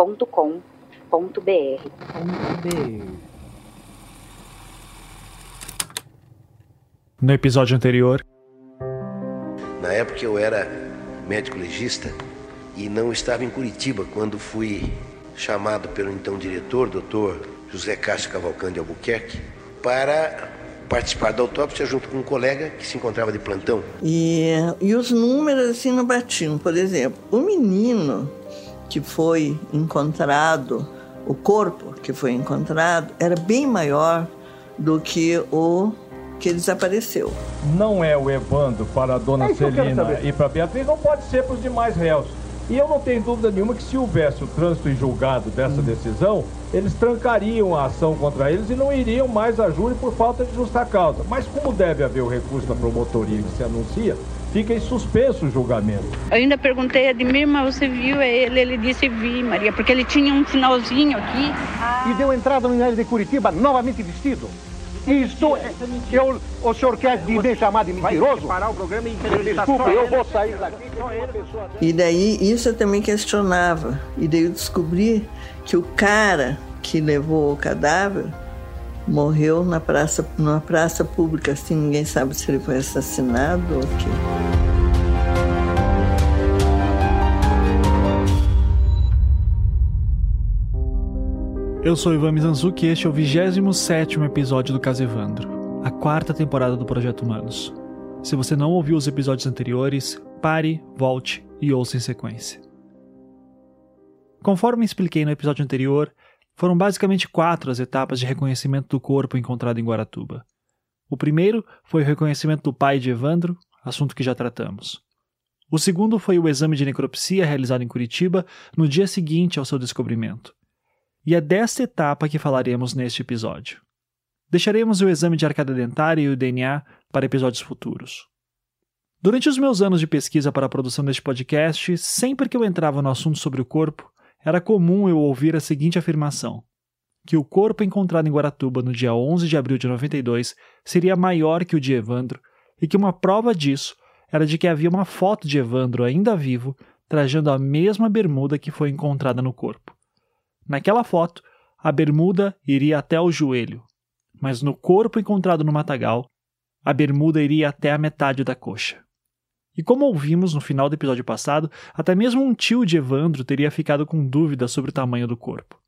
contato@projetohumanos.com.br. No episódio anterior, na época eu era médico legista e não estava em Curitiba quando fui chamado pelo então diretor, doutor José Castro Cavalcante Albuquerque, para participar da autópsia junto com um colega que se encontrava de plantão. E, e os números assim não batiam. Por exemplo, o menino que foi encontrado, o corpo que foi encontrado, era bem maior do que o que desapareceu. Não é o Evandro para a dona é Celina e para a Beatriz, não pode ser para os demais réus. E eu não tenho dúvida nenhuma que se houvesse o trânsito em julgado dessa decisão, eles trancariam a ação contra eles e não iriam mais a júri por falta de justa causa. Mas como deve haver o recurso da promotoria que se anuncia, fica em suspenso o julgamento. Eu ainda perguntei a Admir, mas você viu ele? Ele disse vi, Maria, porque ele tinha um sinalzinho aqui. E deu entrada no Inés de Curitiba novamente vestido. Isto, eu, o senhor quer me chamar de mentiroso? Parar o programa e Desculpa, eu vou sair daqui. E daí, isso eu também questionava. E daí eu descobri que o cara que levou o cadáver morreu na praça, numa praça pública, assim, ninguém sabe se ele foi assassinado ou o quê. Eu sou Ivan Mizanzuki e este é o 27 episódio do Caso Evandro, a quarta temporada do Projeto Humanos. Se você não ouviu os episódios anteriores, pare, volte e ouça em sequência. Conforme expliquei no episódio anterior, foram basicamente quatro as etapas de reconhecimento do corpo encontrado em Guaratuba. O primeiro foi o reconhecimento do pai de Evandro, assunto que já tratamos. O segundo foi o exame de necropsia realizado em Curitiba no dia seguinte ao seu descobrimento e é desta etapa que falaremos neste episódio. Deixaremos o exame de arcada dentária e o DNA para episódios futuros. Durante os meus anos de pesquisa para a produção deste podcast, sempre que eu entrava no assunto sobre o corpo, era comum eu ouvir a seguinte afirmação: que o corpo encontrado em Guaratuba no dia 11 de abril de 92 seria maior que o de Evandro e que uma prova disso era de que havia uma foto de Evandro ainda vivo trajando a mesma bermuda que foi encontrada no corpo. Naquela foto, a bermuda iria até o joelho, mas no corpo encontrado no matagal, a bermuda iria até a metade da coxa. E como ouvimos no final do episódio passado, até mesmo um tio de Evandro teria ficado com dúvidas sobre o tamanho do corpo.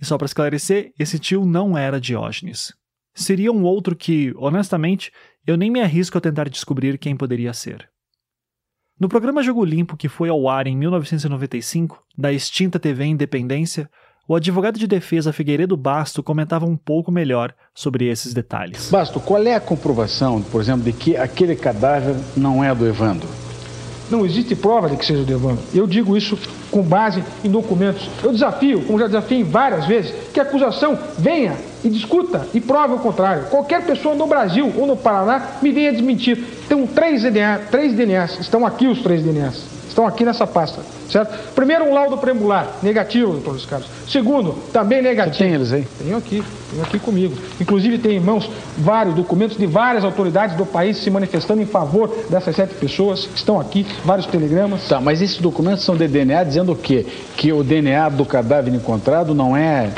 E só para esclarecer, esse tio não era Diógenes. Seria um outro que, honestamente, eu nem me arrisco a tentar descobrir quem poderia ser. No programa Jogo Limpo, que foi ao ar em 1995, da extinta TV Independência, o advogado de defesa Figueiredo Basto comentava um pouco melhor sobre esses detalhes. Basto, qual é a comprovação, por exemplo, de que aquele cadáver não é do Evandro? Não existe prova de que seja do Evandro. Eu digo isso com base em documentos. Eu desafio, como já desafiei várias vezes, que a acusação venha e discuta e prove o contrário. Qualquer pessoa no Brasil ou no Paraná me venha desmentir. Tem três DNA, três DNAs, estão aqui os três DNAs. Estão aqui nessa pasta, certo? Primeiro, um laudo premular, negativo, doutor Luiz Carlos. Segundo, também negativo. Tem eles aí? Tenho aqui, tenho aqui comigo. Inclusive, tem em mãos vários documentos de várias autoridades do país se manifestando em favor dessas sete pessoas que estão aqui, vários telegramas. Tá, mas esses documentos são de DNA dizendo o quê? Que o DNA do cadáver encontrado não é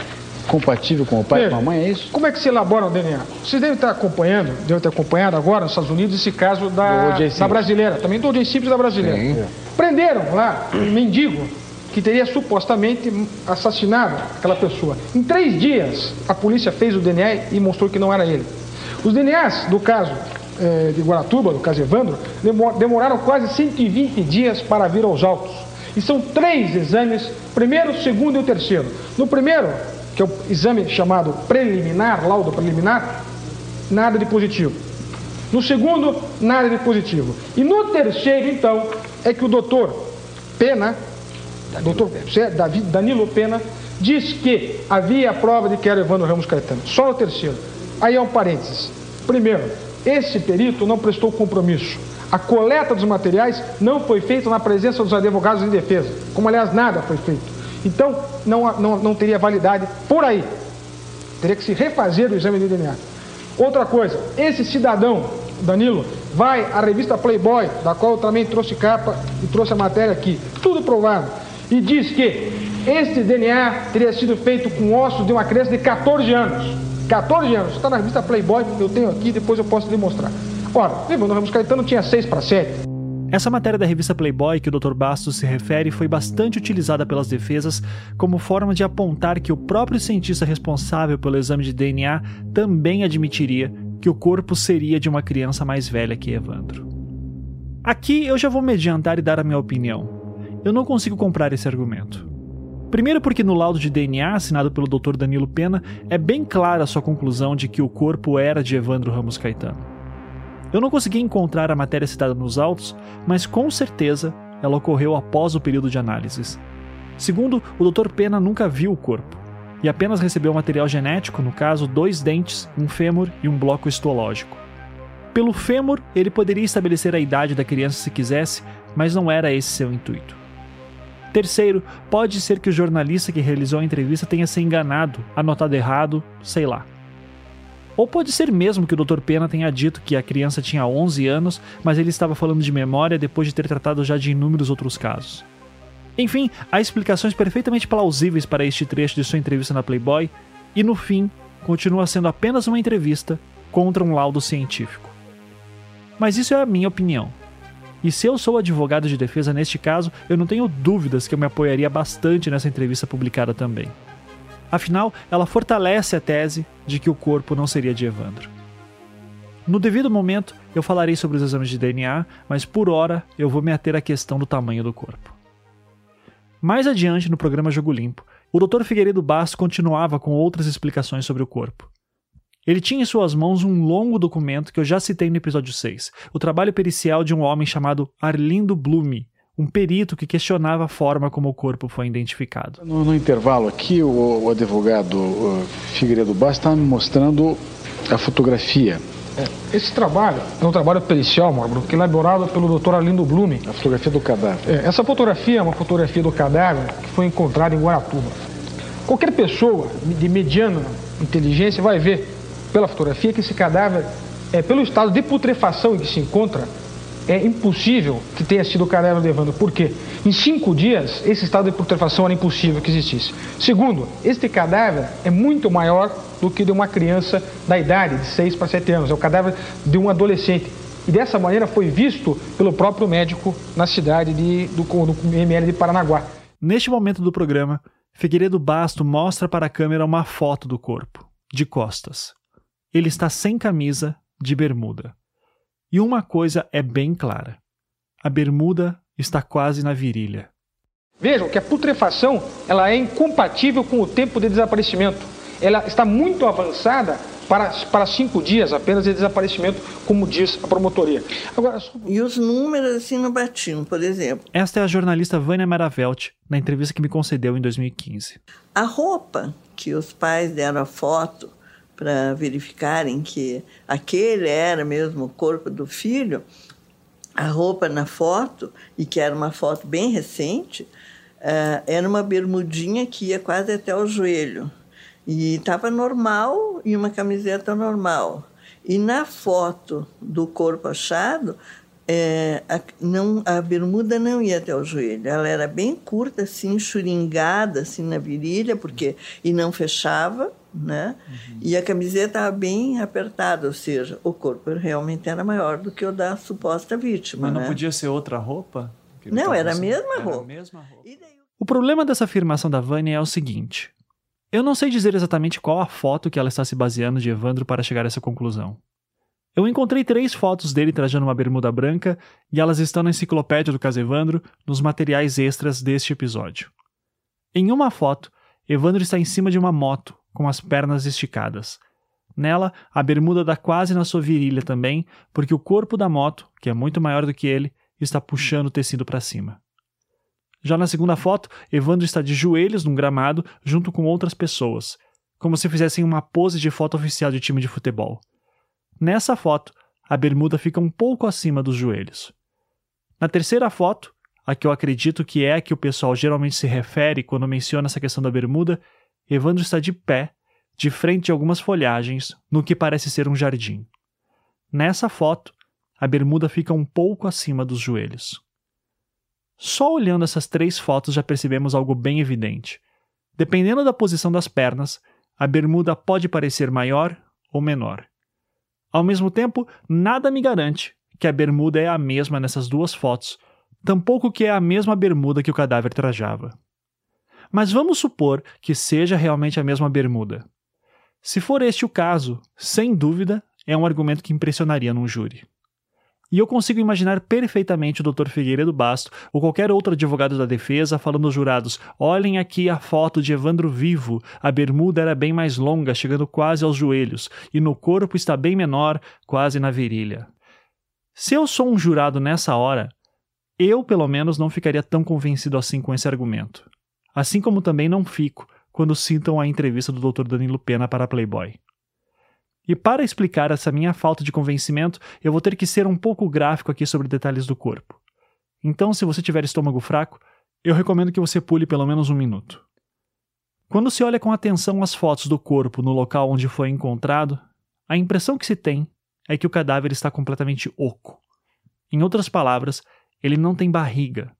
compatível com o pai e com a mãe, é isso? Como é que se elabora o DNA? Vocês devem estar acompanhando, devem ter acompanhado agora nos Estados Unidos esse caso da, da brasileira, também do O.J. Simples da brasileira. Sim. Prenderam lá um mendigo que teria supostamente assassinado aquela pessoa. Em três dias, a polícia fez o DNA e mostrou que não era ele. Os DNAs do caso eh, de Guaratuba, do caso Evandro, demoraram quase 120 dias para vir aos autos. E são três exames, primeiro, segundo e o terceiro. No primeiro, que é o exame chamado preliminar, laudo preliminar, nada de positivo. No segundo, nada de positivo. E no terceiro, então, é que o doutor Pena doutor Davi, Danilo Pena, diz que havia a prova de que era Evandro Ramos Caetano. Só no terceiro. Aí é um parênteses. Primeiro, esse perito não prestou compromisso. A coleta dos materiais não foi feita na presença dos advogados em defesa, como aliás nada foi feito. Então, não, não, não teria validade por aí. Teria que se refazer o exame de DNA. Outra coisa, esse cidadão, Danilo, vai à revista Playboy, da qual eu também trouxe capa e trouxe a matéria aqui, tudo provado, e diz que esse DNA teria sido feito com ossos de uma criança de 14 anos. 14 anos, está na revista Playboy, eu tenho aqui, depois eu posso lhe mostrar. Ora, Evandro Ramos Caetano tinha 6 para 7. Essa matéria da revista Playboy que o Dr. Bastos se refere foi bastante utilizada pelas defesas como forma de apontar que o próprio cientista responsável pelo exame de DNA também admitiria que o corpo seria de uma criança mais velha que Evandro. Aqui eu já vou me adiantar e dar a minha opinião. Eu não consigo comprar esse argumento. Primeiro, porque no laudo de DNA assinado pelo Dr. Danilo Pena é bem clara a sua conclusão de que o corpo era de Evandro Ramos Caetano. Eu não consegui encontrar a matéria citada nos autos, mas com certeza ela ocorreu após o período de análises. Segundo, o Dr. Pena nunca viu o corpo e apenas recebeu material genético, no caso, dois dentes, um fêmur e um bloco histológico. Pelo fêmur, ele poderia estabelecer a idade da criança se quisesse, mas não era esse seu intuito. Terceiro, pode ser que o jornalista que realizou a entrevista tenha se enganado, anotado errado, sei lá. Ou pode ser mesmo que o Dr. Pena tenha dito que a criança tinha 11 anos, mas ele estava falando de memória depois de ter tratado já de inúmeros outros casos. Enfim, há explicações perfeitamente plausíveis para este trecho de sua entrevista na Playboy, e no fim, continua sendo apenas uma entrevista contra um laudo científico. Mas isso é a minha opinião. E se eu sou advogado de defesa neste caso, eu não tenho dúvidas que eu me apoiaria bastante nessa entrevista publicada também. Afinal, ela fortalece a tese de que o corpo não seria de Evandro. No devido momento, eu falarei sobre os exames de DNA, mas por hora eu vou me ater à questão do tamanho do corpo. Mais adiante, no programa Jogo Limpo, o Dr. Figueiredo Basso continuava com outras explicações sobre o corpo. Ele tinha em suas mãos um longo documento que eu já citei no episódio 6, o trabalho pericial de um homem chamado Arlindo Blume, um perito que questionava a forma como o corpo foi identificado. No, no intervalo aqui, o, o advogado Figueiredo Bastos está me mostrando a fotografia. É, esse trabalho é um trabalho pericial, Marbro, que é elaborado pelo Dr. Arlindo Blume. A fotografia do cadáver. É, essa fotografia é uma fotografia do cadáver que foi encontrada em Guaratuba. Qualquer pessoa de mediana inteligência vai ver pela fotografia que esse cadáver, é, pelo estado de putrefação em que se encontra, é impossível que tenha sido o cadáver de Evandro. Por quê? Em cinco dias, esse estado de putrefação era impossível que existisse. Segundo, este cadáver é muito maior do que de uma criança da idade de 6 para 7 anos. É o cadáver de um adolescente. E dessa maneira foi visto pelo próprio médico na cidade de, do, do ML de Paranaguá. Neste momento do programa, Figueiredo Basto mostra para a câmera uma foto do corpo, de costas. Ele está sem camisa, de bermuda. E uma coisa é bem clara: a bermuda está quase na virilha. Vejam que a putrefação ela é incompatível com o tempo de desaparecimento. Ela está muito avançada para, para cinco dias apenas de desaparecimento, como diz a promotoria. Agora, e os números assim não batiam, por exemplo. Esta é a jornalista Vânia Maravelt, na entrevista que me concedeu em 2015. A roupa que os pais deram a foto para verificarem que aquele era mesmo o corpo do filho, a roupa na foto, e que era uma foto bem recente, uh, era uma bermudinha que ia quase até o joelho. E estava normal e uma camiseta normal. E na foto do corpo achado, é, a, não, a bermuda não ia até o joelho. Ela era bem curta, assim, churingada assim, na virilha, porque e não fechava né? Uhum. E a camiseta estava bem apertada, ou seja, o corpo realmente era maior do que o da suposta vítima. Mas não né? podia ser outra roupa? Não, era a mesma era roupa. A mesma roupa. O problema dessa afirmação da Vânia é o seguinte: eu não sei dizer exatamente qual a foto que ela está se baseando de Evandro para chegar a essa conclusão. Eu encontrei três fotos dele trajando uma bermuda branca e elas estão na enciclopédia do caso Evandro, nos materiais extras deste episódio. Em uma foto, Evandro está em cima de uma moto, com as pernas esticadas. Nela, a bermuda dá quase na sua virilha também, porque o corpo da moto, que é muito maior do que ele, está puxando o tecido para cima. Já na segunda foto, Evandro está de joelhos num gramado junto com outras pessoas, como se fizessem uma pose de foto oficial de time de futebol. Nessa foto, a bermuda fica um pouco acima dos joelhos. Na terceira foto, a que eu acredito que é a que o pessoal geralmente se refere quando menciona essa questão da bermuda, Evandro está de pé, de frente a algumas folhagens, no que parece ser um jardim. Nessa foto, a bermuda fica um pouco acima dos joelhos. Só olhando essas três fotos já percebemos algo bem evidente. Dependendo da posição das pernas, a bermuda pode parecer maior ou menor. Ao mesmo tempo, nada me garante que a bermuda é a mesma nessas duas fotos, tampouco que é a mesma bermuda que o cadáver trajava. Mas vamos supor que seja realmente a mesma bermuda. Se for este o caso, sem dúvida, é um argumento que impressionaria num júri. E eu consigo imaginar perfeitamente o Dr. Figueiredo Basto ou qualquer outro advogado da defesa falando aos jurados: olhem aqui a foto de Evandro vivo, a bermuda era bem mais longa, chegando quase aos joelhos, e no corpo está bem menor, quase na virilha. Se eu sou um jurado nessa hora, eu pelo menos não ficaria tão convencido assim com esse argumento. Assim como também não fico quando citam a entrevista do Dr. Danilo Pena para Playboy. E para explicar essa minha falta de convencimento, eu vou ter que ser um pouco gráfico aqui sobre detalhes do corpo. Então, se você tiver estômago fraco, eu recomendo que você pule pelo menos um minuto. Quando se olha com atenção as fotos do corpo no local onde foi encontrado, a impressão que se tem é que o cadáver está completamente oco. Em outras palavras, ele não tem barriga.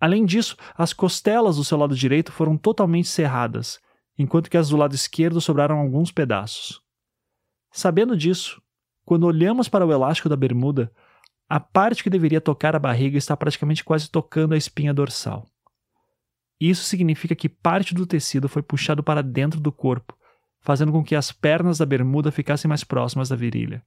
Além disso, as costelas do seu lado direito foram totalmente cerradas, enquanto que as do lado esquerdo sobraram alguns pedaços. Sabendo disso, quando olhamos para o elástico da bermuda, a parte que deveria tocar a barriga está praticamente quase tocando a espinha dorsal. Isso significa que parte do tecido foi puxado para dentro do corpo, fazendo com que as pernas da bermuda ficassem mais próximas da virilha.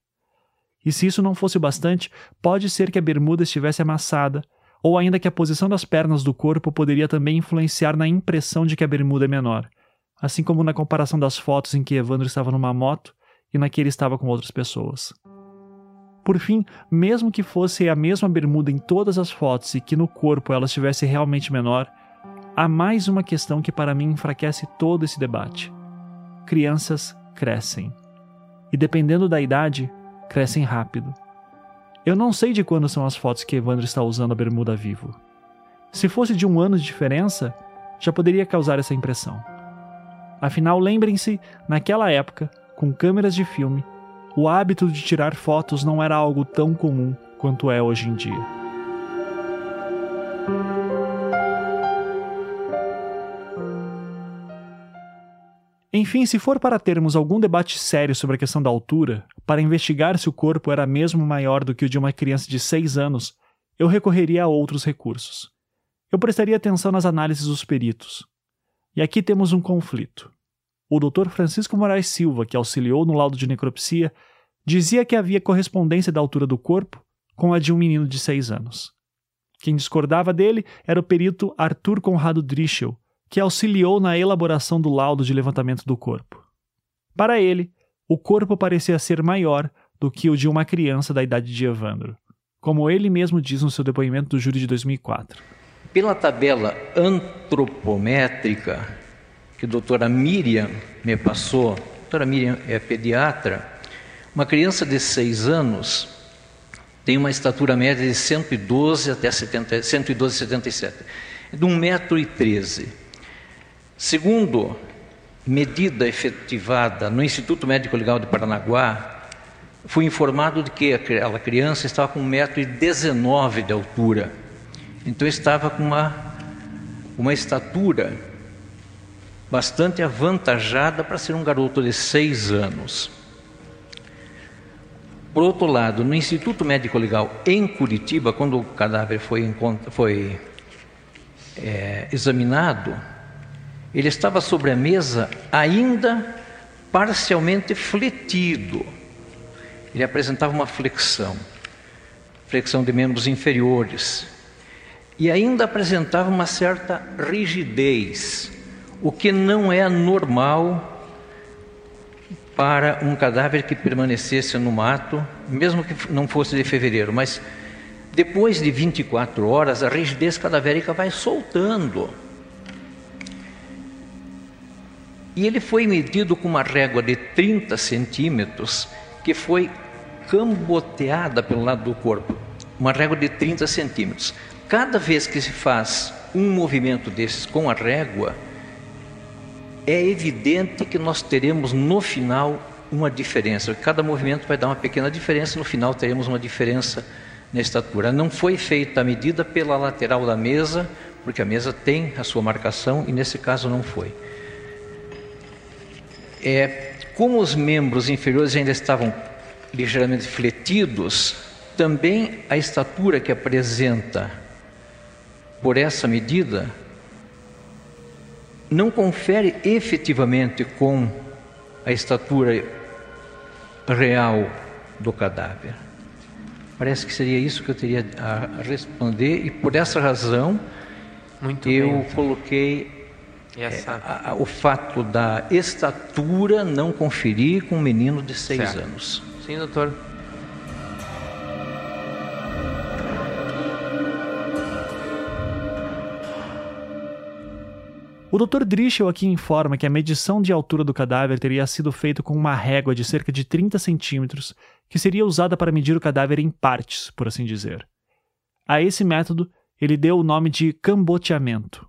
E se isso não fosse o bastante, pode ser que a bermuda estivesse amassada, ou ainda que a posição das pernas do corpo poderia também influenciar na impressão de que a bermuda é menor, assim como na comparação das fotos em que Evandro estava numa moto e na que ele estava com outras pessoas. Por fim, mesmo que fosse a mesma bermuda em todas as fotos e que no corpo ela estivesse realmente menor, há mais uma questão que para mim enfraquece todo esse debate. Crianças crescem. E dependendo da idade, crescem rápido. Eu não sei de quando são as fotos que Evandro está usando a bermuda vivo. Se fosse de um ano de diferença, já poderia causar essa impressão. Afinal, lembrem-se, naquela época, com câmeras de filme, o hábito de tirar fotos não era algo tão comum quanto é hoje em dia. Enfim, se for para termos algum debate sério sobre a questão da altura, para investigar se o corpo era mesmo maior do que o de uma criança de 6 anos, eu recorreria a outros recursos. Eu prestaria atenção nas análises dos peritos. E aqui temos um conflito o Dr. Francisco Moraes Silva, que auxiliou no laudo de necropsia, dizia que havia correspondência da altura do corpo com a de um menino de seis anos. Quem discordava dele era o perito Arthur Conrado Drischel, que auxiliou na elaboração do laudo de levantamento do corpo. Para ele, o corpo parecia ser maior do que o de uma criança da idade de Evandro, como ele mesmo diz no seu depoimento do júri de 2004. Pela tabela antropométrica, que a doutora Miriam me passou, a doutora Miriam é pediatra, uma criança de 6 anos tem uma estatura média de 112 até 70, 112 77, de 1,13m. Segundo medida efetivada no Instituto Médico Legal de Paranaguá, fui informado de que aquela criança estava com 1,19m de altura. Então estava com uma, uma estatura bastante avantajada para ser um garoto de seis anos. Por outro lado, no Instituto Médico Legal em Curitiba, quando o cadáver foi, foi é, examinado, ele estava sobre a mesa ainda parcialmente fletido. Ele apresentava uma flexão, flexão de membros inferiores, e ainda apresentava uma certa rigidez o que não é normal para um cadáver que permanecesse no mato, mesmo que não fosse de fevereiro, mas Depois de 24 horas, a rigidez cadavérica vai soltando. E ele foi medido com uma régua de 30 centímetros, que foi camboteada pelo lado do corpo. Uma régua de 30 centímetros. Cada vez que se faz um movimento desses com a régua, é evidente que nós teremos no final uma diferença. Cada movimento vai dar uma pequena diferença, no final teremos uma diferença na estatura. Não foi feita a medida pela lateral da mesa, porque a mesa tem a sua marcação e nesse caso não foi. É, como os membros inferiores ainda estavam ligeiramente fletidos, também a estatura que apresenta por essa medida não confere efetivamente com a estatura real do cadáver. Parece que seria isso que eu teria a responder e por essa razão Muito eu bem. coloquei essa... é, a, a, o fato da estatura não conferir com um menino de seis certo. anos. Sim, doutor. O Dr. Drischel aqui informa que a medição de altura do cadáver teria sido feita com uma régua de cerca de 30 centímetros, que seria usada para medir o cadáver em partes, por assim dizer. A esse método, ele deu o nome de camboteamento.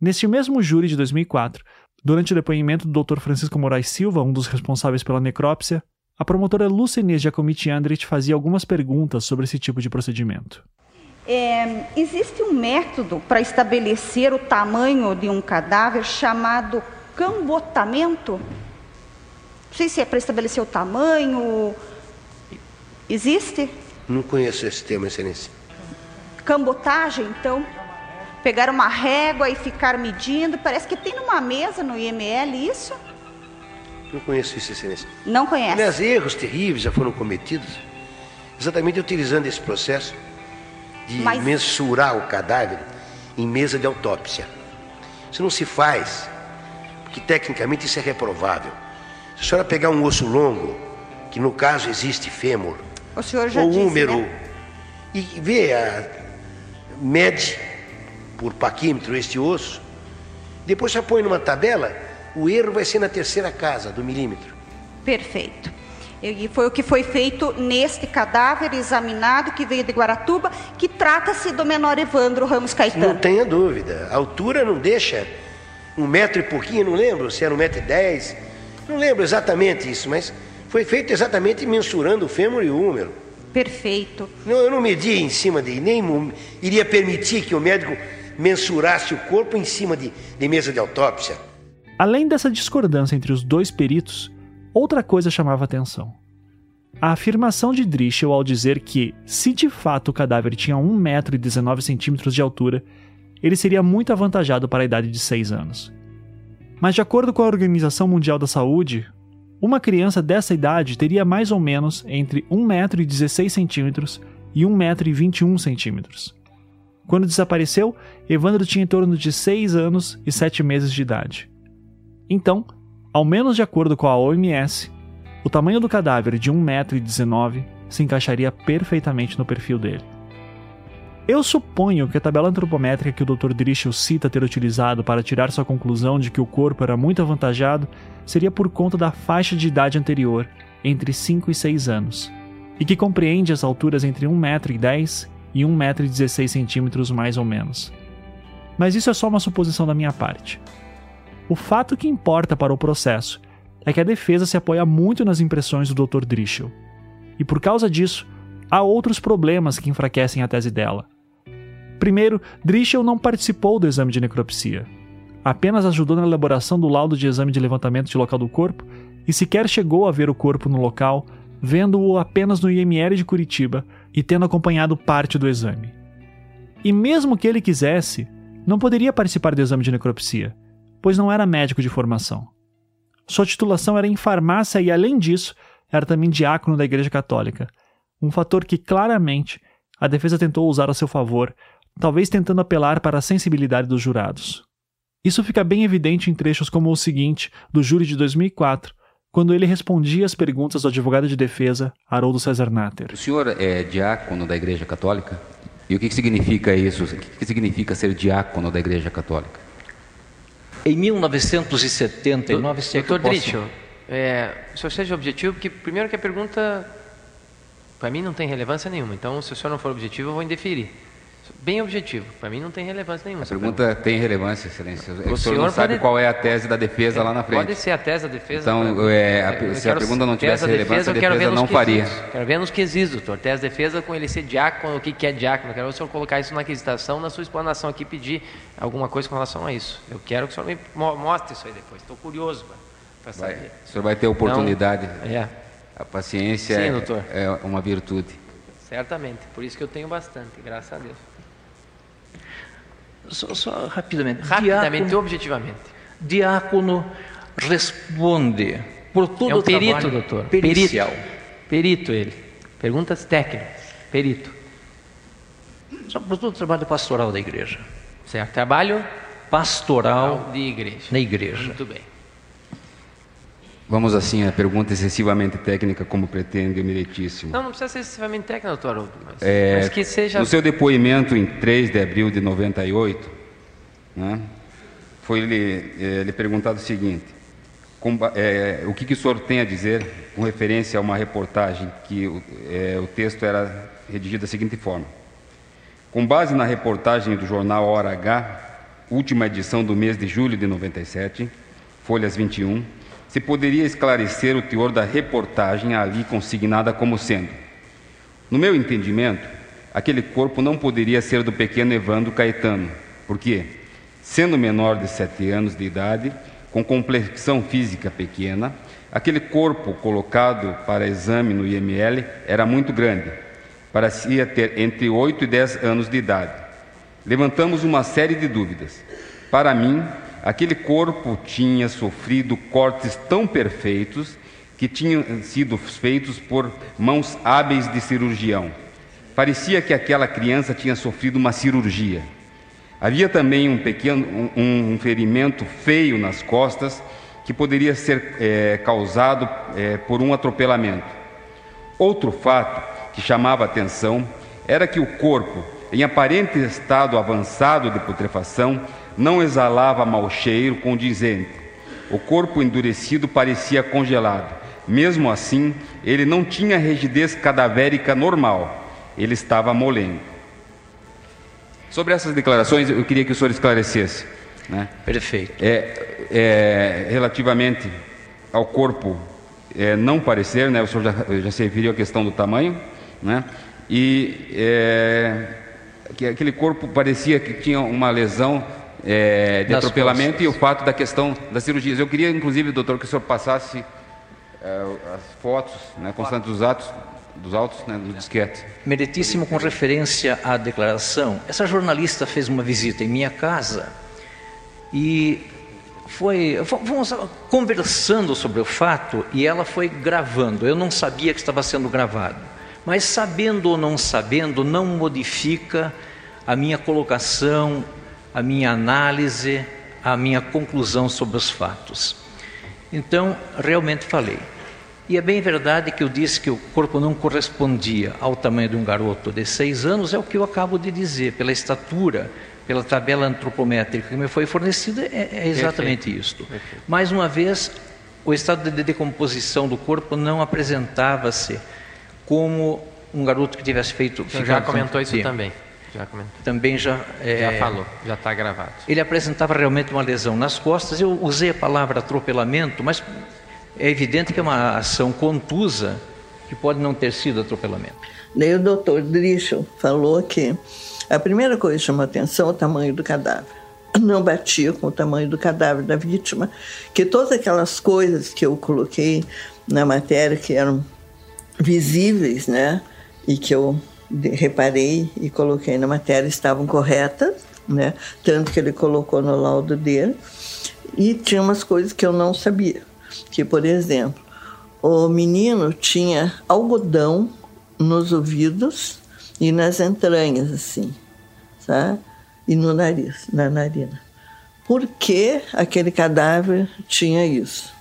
Neste mesmo júri de 2004, durante o depoimento do Dr. Francisco Moraes Silva, um dos responsáveis pela necrópsia, a promotora Lúcia Inês Giacometti Andrit fazia algumas perguntas sobre esse tipo de procedimento. É, existe um método para estabelecer o tamanho de um cadáver chamado cambotamento? Não sei se é para estabelecer o tamanho. Existe? Não conheço esse termo, excelência. Cambotagem, então? Pegar uma régua e ficar medindo. Parece que tem numa mesa no IML isso? Não conheço isso, excelência. Não conhece? Aliás, erros terríveis já foram cometidos exatamente utilizando esse processo de Mas... mensurar o cadáver em mesa de autópsia. Isso não se faz, porque tecnicamente isso é reprovável. Se a senhora pegar um osso longo, que no caso existe fêmur, o senhor já ou disse, húmero, né? e vê a mede por paquímetro este osso, depois você põe numa tabela, o erro vai ser na terceira casa do milímetro. Perfeito. E foi o que foi feito neste cadáver examinado que veio de Guaratuba, que trata-se do menor Evandro Ramos Caetano. Não tenha dúvida. A altura não deixa um metro e pouquinho, não lembro se era um metro e dez. Não lembro exatamente isso, mas foi feito exatamente mensurando o fêmur e o húmero. Perfeito. Não, eu não medi em cima de. nem iria permitir que o médico mensurasse o corpo em cima de, de mesa de autópsia. Além dessa discordância entre os dois peritos, Outra coisa chamava atenção. A afirmação de Drischel ao dizer que, se de fato o cadáver tinha 1,19m de altura, ele seria muito avantajado para a idade de 6 anos. Mas, de acordo com a Organização Mundial da Saúde, uma criança dessa idade teria mais ou menos entre 1,16m e 1,21m. Quando desapareceu, Evandro tinha em torno de 6 anos e 7 meses de idade. Então, ao menos de acordo com a OMS, o tamanho do cadáver de 1,19m se encaixaria perfeitamente no perfil dele. Eu suponho que a tabela antropométrica que o Dr. Drischel cita ter utilizado para tirar sua conclusão de que o corpo era muito avantajado seria por conta da faixa de idade anterior, entre 5 e 6 anos, e que compreende as alturas entre 1,10m e 1,16m mais ou menos. Mas isso é só uma suposição da minha parte. O fato que importa para o processo é que a defesa se apoia muito nas impressões do Dr. Drischel. E por causa disso, há outros problemas que enfraquecem a tese dela. Primeiro, Drischel não participou do exame de necropsia. Apenas ajudou na elaboração do laudo de exame de levantamento de local do corpo e sequer chegou a ver o corpo no local, vendo-o apenas no IML de Curitiba e tendo acompanhado parte do exame. E mesmo que ele quisesse, não poderia participar do exame de necropsia, pois não era médico de formação. Sua titulação era em farmácia e, além disso, era também diácono da Igreja Católica, um fator que claramente a defesa tentou usar a seu favor, talvez tentando apelar para a sensibilidade dos jurados. Isso fica bem evidente em trechos como o seguinte, do júri de 2004, quando ele respondia às perguntas do advogado de defesa, Haroldo César Natter. O senhor é diácono da Igreja Católica? E o que, significa isso? O que, significa ser diácono da Igreja Católica? Em 1979, se é Doutor Dritchell, é, o senhor seja objetivo, porque primeiro que a pergunta, para mim, não tem relevância nenhuma. Então, se o senhor não for objetivo, eu vou indeferir. Bem objetivo. Para mim não tem relevância nenhuma. A pergunta pergunta. tem relevância, excelência. O, o senhor, não sabe pode... qual é a tese da defesa é, lá na frente. Pode ser a tese da defesa. Então, é, a, se a pergunta não tivesse relevância, defesa, a defesa não faria. Quero ver nos quesitos, doutor. Tese da defesa com ele ser diácono, o que, que é diácono. Quero ver o senhor colocar isso na aquisitação, na sua explanação aqui, pedir alguma coisa com relação a isso. Eu quero que o senhor me mostre isso aí depois. Estou curioso para saber. Vai. O senhor vai ter oportunidade. Então, é. A paciência Sim, é, é uma virtude. Certamente. Por isso que eu tenho bastante, graças a Deus. Só, só rapidamente. Rapidamente diácono, objetivamente. Diácono responde por todo é um o perito, trabalho doutor. Pericial. Perito. perito ele. Perguntas técnicas. Perito. Só por todo o trabalho pastoral da igreja. Certo. Trabalho pastoral de igreja. Na igreja. Muito bem. Vamos assim a pergunta excessivamente técnica, como pretende o meritíssimo. Não, não precisa ser excessivamente técnica, doutor Haroldo, mas, é, mas, que seja... No seu depoimento em 3 de abril de 98, né, foi lhe, é, lhe perguntado o seguinte, com, é, o que, que, o senhor tem a dizer com referência a uma reportagem que é, o texto era redigido da seguinte forma. Com base na reportagem do jornal Hora H, última edição do mês de julho de 97, folhas 21, se poderia esclarecer o teor da reportagem ali consignada como sendo. No meu entendimento, aquele corpo não poderia ser do pequeno Evandro Caetano, porque, sendo menor de sete anos de idade, com complexão física pequena, aquele corpo colocado para exame no IML era muito grande, parecia ter entre oito e dez anos de idade. Levantamos uma série de dúvidas. Para mim, Aquele corpo tinha sofrido cortes tão perfeitos que tinham sido feitos por mãos hábeis de cirurgião. Parecia que aquela criança tinha sofrido uma cirurgia. Havia também um pequeno um, um ferimento feio nas costas que poderia ser é, causado é, por um atropelamento. Outro fato que chamava atenção era que o corpo, em aparente estado avançado de putrefação, não exalava mau cheiro condizente. O corpo endurecido parecia congelado. Mesmo assim, ele não tinha rigidez cadavérica normal. Ele estava molengo. Sobre essas declarações, eu queria que o senhor esclarecesse. Né? Perfeito. É, é, relativamente ao corpo é, não parecer, né? o senhor já, já se referiu à questão do tamanho, né? e é, que aquele corpo parecia que tinha uma lesão é, de atropelamento costas. e o fato da questão das cirurgias. Eu queria, inclusive, doutor, que o senhor passasse é, as fotos né, constantes dos atos, dos autos né, no disquete. Meritíssimo, com referência à declaração, essa jornalista fez uma visita em minha casa e foi, fomos conversando sobre o fato e ela foi gravando. Eu não sabia que estava sendo gravado, mas sabendo ou não sabendo, não modifica a minha colocação a minha análise, a minha conclusão sobre os fatos. Então, realmente falei. E é bem verdade que eu disse que o corpo não correspondia ao tamanho de um garoto de seis anos, é o que eu acabo de dizer, pela estatura, pela tabela antropométrica que me foi fornecida, é, é exatamente isto. Mais uma vez, o estado de decomposição do corpo não apresentava-se como um garoto que tivesse feito. Você já comentou isso tempo. também. Já Também já. É, já falou, já está gravado. Ele apresentava realmente uma lesão nas costas. Eu usei a palavra atropelamento, mas é evidente que é uma ação contusa que pode não ter sido atropelamento. Daí o doutor Drischel falou que a primeira coisa que chamou atenção é o tamanho do cadáver. Não batia com o tamanho do cadáver da vítima, que todas aquelas coisas que eu coloquei na matéria que eram visíveis, né, e que eu reparei e coloquei na matéria estavam corretas, né? Tanto que ele colocou no laudo dele. E tinha umas coisas que eu não sabia. Que, por exemplo, o menino tinha algodão nos ouvidos e nas entranhas, assim, sabe? E no nariz, na narina. Por que aquele cadáver tinha isso?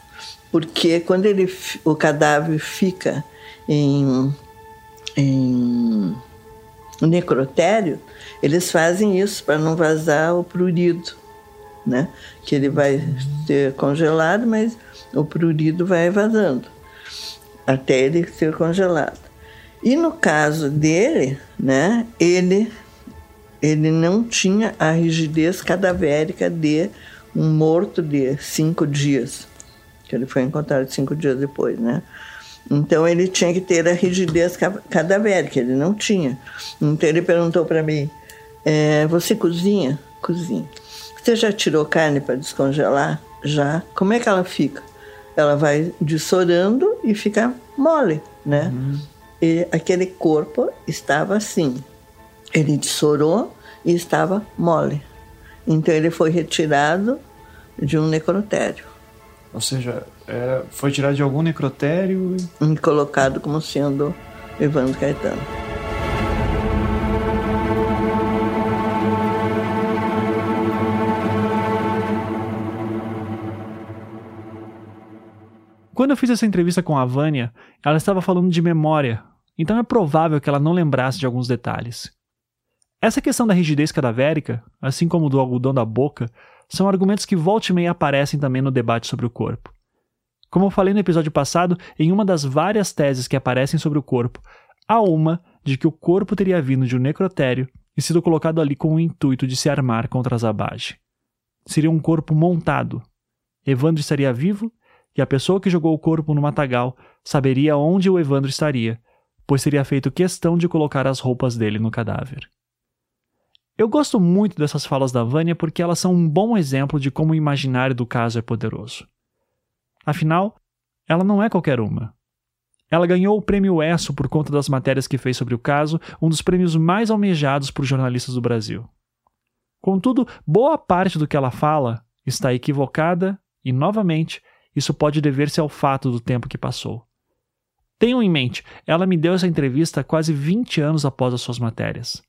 porque quando ele, o cadáver fica em, em necrotério, eles fazem isso para não vazar o prurido, né? Que ele vai ser congelado, mas o prurido vai vazando até ele ser congelado. E no caso dele, né, ele ele não tinha a rigidez cadavérica de um morto de cinco dias, que ele foi encontrado cinco dias depois, né? Então ele tinha que ter a rigidez cadavérica, ele não tinha. Então ele perguntou para mim: é, Você cozinha? Cozinha. Você já tirou carne para descongelar? Já. Como é que ela fica? Ela vai dissorando e fica mole, né? Uhum. E aquele corpo estava assim. Ele dissorou e estava mole. Então ele foi retirado de um necrotério. Ou seja, é, foi tirado de algum necrotério e colocado como sendo Evandro Caetano. Quando eu fiz essa entrevista com a Vânia, ela estava falando de memória, então é provável que ela não lembrasse de alguns detalhes. Essa questão da rigidez cadavérica, assim como do algodão da boca, são argumentos que volta e meia aparecem também no debate sobre o corpo. Como eu falei no episódio passado, em uma das várias teses que aparecem sobre o corpo, há uma de que o corpo teria vindo de um necrotério e sido colocado ali com o intuito de se armar contra Zabage. Seria um corpo montado. Evandro estaria vivo e a pessoa que jogou o corpo no matagal saberia onde o Evandro estaria, pois teria feito questão de colocar as roupas dele no cadáver. Eu gosto muito dessas falas da Vânia porque elas são um bom exemplo de como o imaginário do caso é poderoso. Afinal, ela não é qualquer uma. Ela ganhou o prêmio ESSO por conta das matérias que fez sobre o caso, um dos prêmios mais almejados por jornalistas do Brasil. Contudo, boa parte do que ela fala está equivocada e, novamente, isso pode dever-se ao fato do tempo que passou. Tenham em mente, ela me deu essa entrevista quase 20 anos após as suas matérias.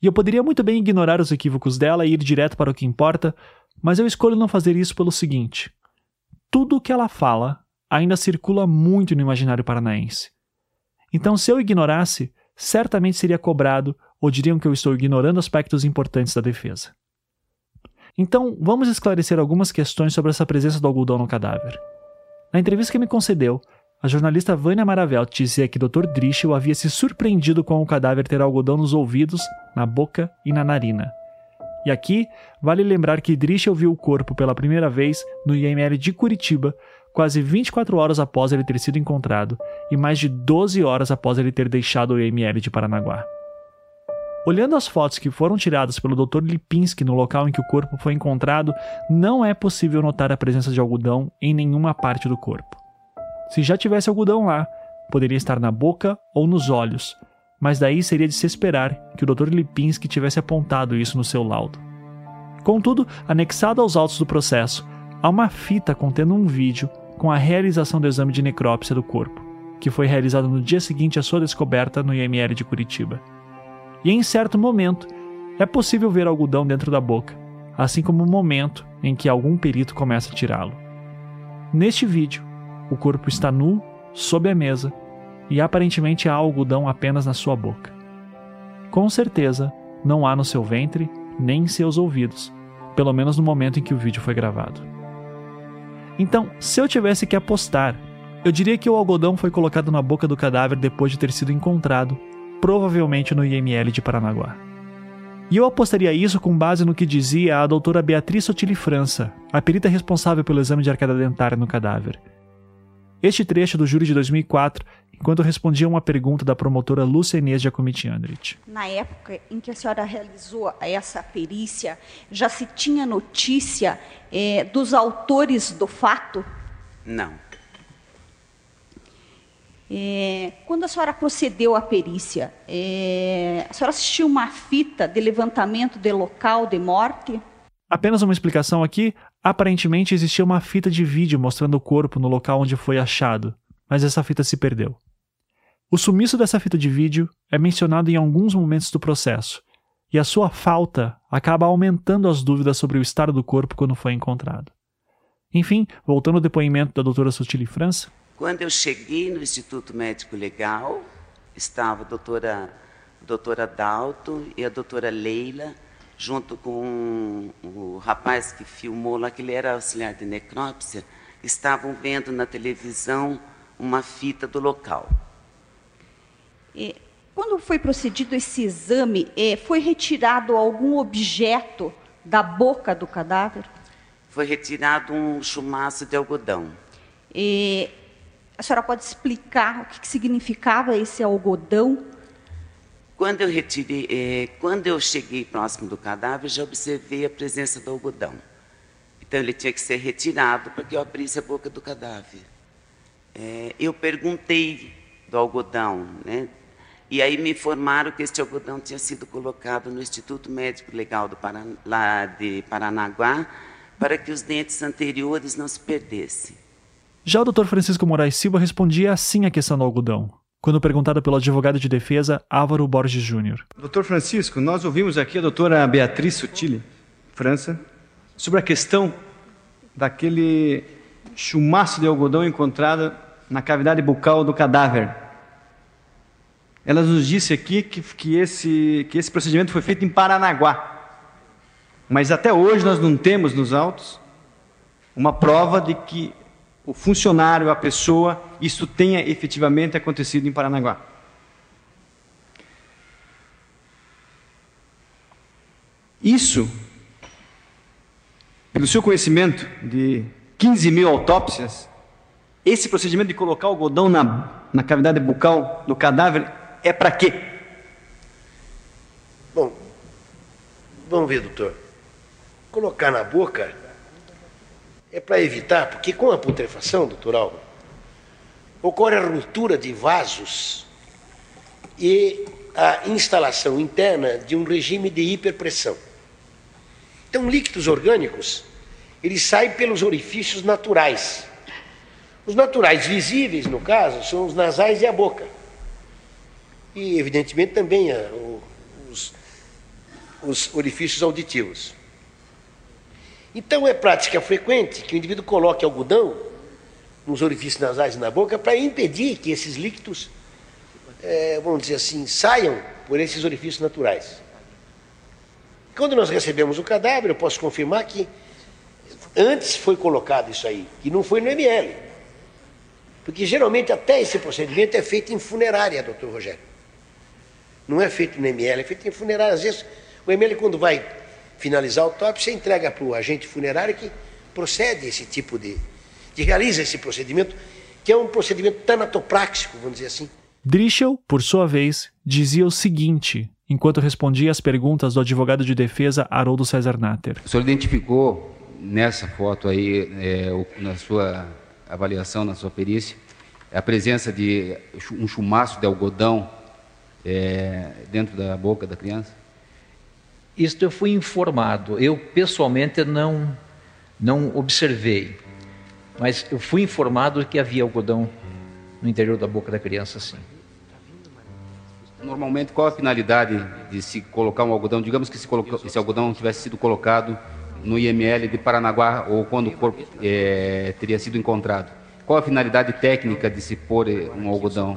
E eu poderia muito bem ignorar os equívocos dela e ir direto para o que importa, mas eu escolho não fazer isso pelo seguinte: tudo o que ela fala ainda circula muito no imaginário paranaense. Então, se eu ignorasse, certamente seria cobrado ou diriam que eu estou ignorando aspectos importantes da defesa. Então, vamos esclarecer algumas questões sobre essa presença do algodão no cadáver. Na entrevista que me concedeu, a jornalista Vânia Maravel dizia que Dr. Drischel havia se surpreendido com o cadáver ter algodão nos ouvidos, na boca e na narina. E aqui, vale lembrar que Drischel viu o corpo pela primeira vez no IML de Curitiba, quase 24 horas após ele ter sido encontrado e mais de 12 horas após ele ter deixado o IML de Paranaguá. Olhando as fotos que foram tiradas pelo Dr. Lipinski no local em que o corpo foi encontrado, não é possível notar a presença de algodão em nenhuma parte do corpo. Se já tivesse algodão lá, poderia estar na boca ou nos olhos, mas daí seria de se esperar que o Dr. Lipinski tivesse apontado isso no seu laudo. Contudo, anexado aos autos do processo, há uma fita contendo um vídeo com a realização do exame de necrópsia do corpo, que foi realizado no dia seguinte à sua descoberta no IML de Curitiba. E em certo momento, é possível ver algodão dentro da boca, assim como o momento em que algum perito começa a tirá-lo. Neste vídeo, o corpo está nu, sob a mesa, e aparentemente há algodão apenas na sua boca. Com certeza, não há no seu ventre nem em seus ouvidos, pelo menos no momento em que o vídeo foi gravado. Então, se eu tivesse que apostar, eu diria que o algodão foi colocado na boca do cadáver depois de ter sido encontrado, provavelmente no IML de Paranaguá. E eu apostaria isso com base no que dizia a doutora Beatriz Sotili França, a perita responsável pelo exame de arcada dentária no cadáver. Este trecho do júri de 2004 enquanto respondia uma pergunta da promotora Lúcia Inês Giacometti Andrit. Na época em que a senhora realizou essa perícia, já se tinha notícia é, dos autores do fato? Não. É, quando a senhora procedeu à perícia, é, a senhora assistiu uma fita de levantamento de local de morte? Apenas uma explicação aqui. Aparentemente existia uma fita de vídeo mostrando o corpo no local onde foi achado, mas essa fita se perdeu. O sumiço dessa fita de vídeo é mencionado em alguns momentos do processo, e a sua falta acaba aumentando as dúvidas sobre o estado do corpo quando foi encontrado. Enfim, voltando ao depoimento da doutora Sotile França. Quando eu cheguei no Instituto Médico Legal, estava a doutora, a doutora Dalton e a doutora Leila, junto com o rapaz que filmou lá, que ele era auxiliar de necrópsia, estavam vendo na televisão uma fita do local. E, quando foi procedido esse exame, eh, foi retirado algum objeto da boca do cadáver? Foi retirado um chumaço de algodão. E a senhora pode explicar o que, que significava esse algodão? Quando eu retirei, eh, quando eu cheguei próximo do cadáver, já observei a presença do algodão. Então ele tinha que ser retirado para que eu abrisse a boca do cadáver. É, eu perguntei do algodão, né? E aí me informaram que este algodão tinha sido colocado no Instituto Médico Legal do Paran lá de Paranaguá para que os dentes anteriores não se perdessem. Já o Dr. Francisco Moraes Silva respondia assim à questão do algodão, quando perguntada pelo advogado de defesa Álvaro Borges Júnior. Doutor Francisco, nós ouvimos aqui a doutora Beatriz Sutile, França, sobre a questão daquele chumaço de algodão encontrado na cavidade bucal do cadáver. Ela nos disse aqui que, que, esse, que esse procedimento foi feito em Paranaguá. Mas até hoje nós não temos nos autos uma prova de que o funcionário, a pessoa, isso tenha efetivamente acontecido em Paranaguá. Isso, pelo seu conhecimento de 15 mil autópsias, esse procedimento de colocar o algodão na, na cavidade bucal do cadáver é para quê? Bom, vamos ver, doutor. Colocar na boca é para evitar, porque com a putrefação, doutor Alba, ocorre a ruptura de vasos e a instalação interna de um regime de hiperpressão. Então, líquidos orgânicos, eles saem pelos orifícios naturais. Os naturais visíveis, no caso, são os nasais e a boca e, evidentemente, também os, os orifícios auditivos. Então, é prática frequente que o indivíduo coloque algodão nos orifícios nasais e na boca para impedir que esses líquidos, é, vamos dizer assim, saiam por esses orifícios naturais. Quando nós recebemos o cadáver, eu posso confirmar que antes foi colocado isso aí, que não foi no ML. Porque geralmente até esse procedimento é feito em funerária, doutor Rogério. Não é feito no ML, é feito em funerária. Às vezes, o ML, quando vai finalizar a autópsia, entrega para o agente funerário que procede esse tipo de. que realiza esse procedimento, que é um procedimento tanatopráxico, vamos dizer assim. Drischel, por sua vez, dizia o seguinte, enquanto respondia às perguntas do advogado de defesa Haroldo César Natter. O senhor identificou nessa foto aí, é, na sua avaliação, na sua perícia, a presença de um chumaço de algodão é, dentro da boca da criança? Isto eu fui informado. Eu pessoalmente não não observei, mas eu fui informado que havia algodão no interior da boca da criança, sim. Normalmente, qual a finalidade de se colocar um algodão? Digamos que se esse algodão tivesse sido colocado no IML de Paranaguá ou quando o corpo é, teria sido encontrado. Qual a finalidade técnica de se pôr um algodão?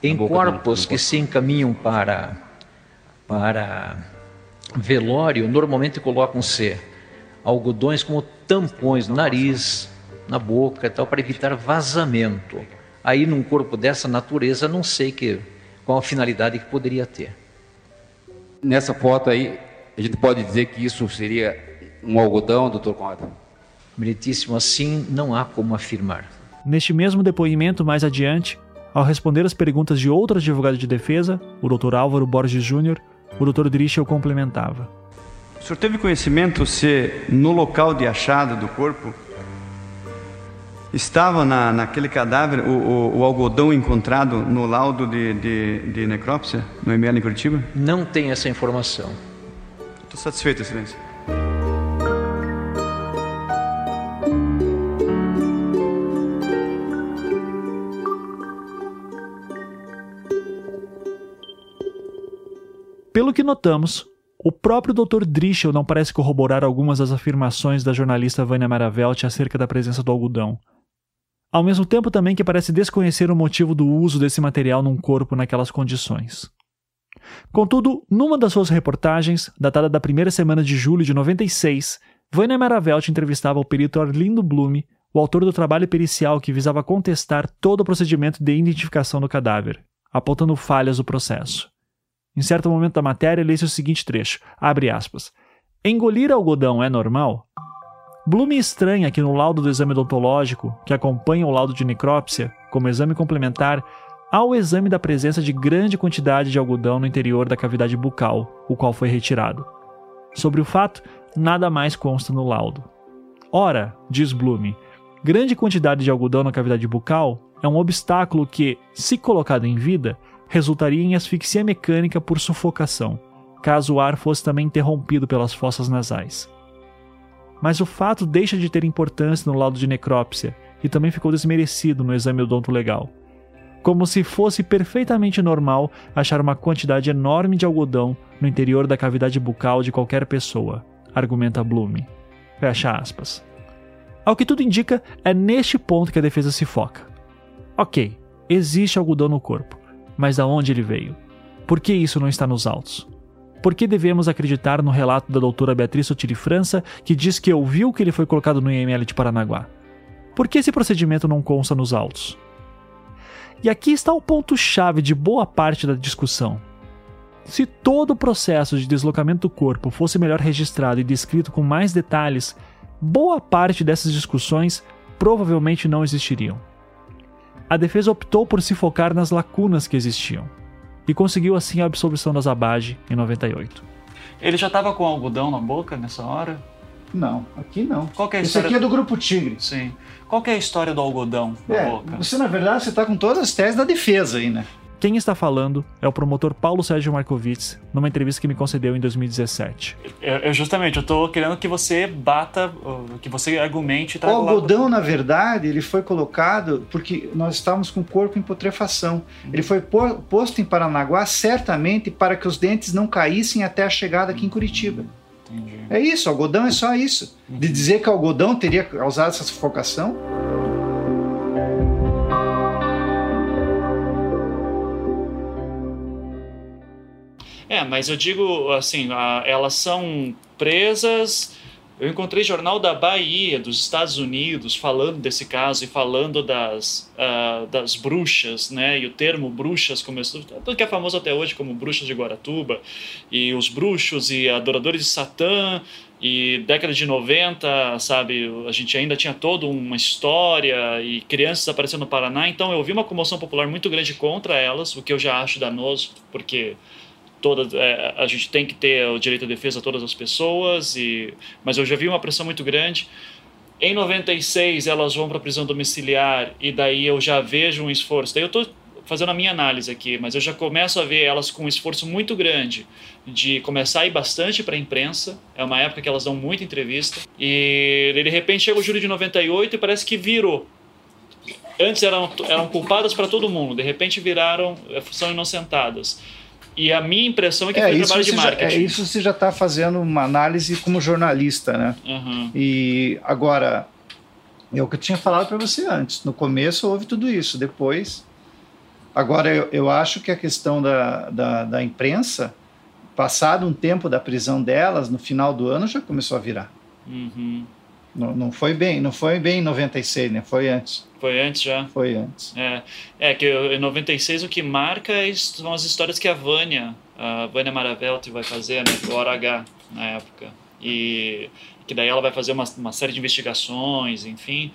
Em corpos que se encaminham para, para velório, normalmente colocam-se algodões como tampões no nariz, na boca e tal, para evitar vazamento. Aí, num corpo dessa natureza, não sei que, qual a finalidade que poderia ter. Nessa foto aí, a gente pode dizer que isso seria um algodão, doutor Conrado? Meritíssimo, assim não há como afirmar. Neste mesmo depoimento, mais adiante, ao responder as perguntas de outro advogado de defesa, o Dr. Álvaro Borges Júnior, o Dr. Drischel complementava. O senhor teve conhecimento se no local de achado do corpo estava na, naquele cadáver o, o, o, algodão encontrado no laudo de, de, de necrópsia no ML em Curitiba? Não tem essa informação. Estou satisfeito, Excelência. Pelo que notamos, O próprio Dr. Drischel não parece corroborar algumas das afirmações da jornalista Vânia Maravelt acerca da presença do algodão. Ao mesmo tempo também que parece desconhecer o motivo do uso desse material num corpo naquelas condições. Contudo, numa das suas reportagens, datada da primeira semana de julho de 96, Vânia Maravelt entrevistava o perito Arlindo Blume, o autor do trabalho pericial que visava contestar todo o procedimento de identificação do cadáver, apontando falhas do processo. Em certo momento da matéria, lê-se o seguinte trecho, abre aspas, Engolir algodão é normal? Blume estranha que no laudo do exame odontológico, que acompanha o laudo de necrópsia, como exame complementar, há o exame da presença de grande quantidade de algodão no interior da cavidade bucal, o qual foi retirado. Sobre o fato, nada mais consta no laudo. Ora, diz Blume, grande quantidade de algodão na cavidade bucal é um obstáculo que, se colocado em vida, resultaria em asfixia mecânica por sufocação, caso o ar fosse também interrompido pelas fossas nasais. Mas o fato deixa de ter importância no laudo de necrópsia e também ficou desmerecido no exame odonto legal como se fosse perfeitamente normal achar uma quantidade enorme de algodão no interior da cavidade bucal de qualquer pessoa, argumenta Blume. Fecha aspas. Ao que tudo indica, é neste ponto que a defesa se foca. Ok, existe algodão no corpo, mas da onde ele veio? Por que isso não está nos autos? Por que devemos acreditar no relato da doutora Beatriz Sotiri França, que diz que ouviu que ele foi colocado no IML de Paranaguá? Por que esse procedimento não consta nos autos? E aqui está o ponto-chave de boa parte da discussão. Se todo o processo de deslocamento do corpo fosse melhor registrado e descrito com mais detalhes, boa parte dessas discussões provavelmente não existiriam. A defesa optou por se focar nas lacunas que existiam e conseguiu assim a absolvição da Zabage em 98. Ele já estava com algodão na boca nessa hora? Não, aqui não. Qual é a Esse história... aqui é do Grupo Tigre. Sim. Qual é a história do algodão na é, boca? Você, na verdade, você está com todas as teses da defesa aí, né? Quem está falando é o promotor Paulo Sérgio Markovitz, numa entrevista que me concedeu em 2017. Eu, eu justamente, eu estou querendo que você bata, que você argumente... O algodão, na verdade, ele foi colocado porque nós estávamos com o corpo em putrefação. Ele foi posto em Paranaguá certamente para que os dentes não caíssem até a chegada aqui em Curitiba. Entendi. É isso, algodão é só isso. De dizer que o algodão teria causado essa sufocação. É, mas eu digo assim, elas são presas eu encontrei jornal da Bahia, dos Estados Unidos, falando desse caso e falando das, uh, das bruxas, né? E o termo bruxas começou, tudo que é famoso até hoje como bruxas de Guaratuba, e os bruxos e adoradores de Satã, e década de 90, sabe, a gente ainda tinha toda uma história e crianças aparecendo no Paraná, então eu vi uma comoção popular muito grande contra elas, o que eu já acho danoso, porque todas é, a gente tem que ter o direito à defesa a todas as pessoas e mas eu já vi uma pressão muito grande. Em 96 elas vão para prisão domiciliar e daí eu já vejo um esforço. Daí eu estou fazendo a minha análise aqui mas eu já começo a ver elas com um esforço muito grande de começar a ir bastante para a imprensa. É uma época que elas dão muita entrevista. E de repente chega o julho de 98 e parece que virou. Antes eram eram culpadas para todo mundo de repente viraram são inocentadas e a minha impressão é que é, foi trabalho de marketing. Já, é, isso você já está fazendo uma análise como jornalista, né? Uhum. E agora, é o que eu tinha falado para você antes. No começo houve tudo isso, depois. Agora, eu, eu acho que a questão da, da, da imprensa, passado um tempo da prisão delas, no final do ano já começou a virar. Uhum. Não, não foi bem, não foi bem em 96, né? Foi antes. Foi antes já? Foi antes. É, é que em 96 o que marca são as histórias que a Vânia, a Vânia Maravelti vai fazer, né? O Hora H, na época. E que daí ela vai fazer uma, uma série de investigações, enfim.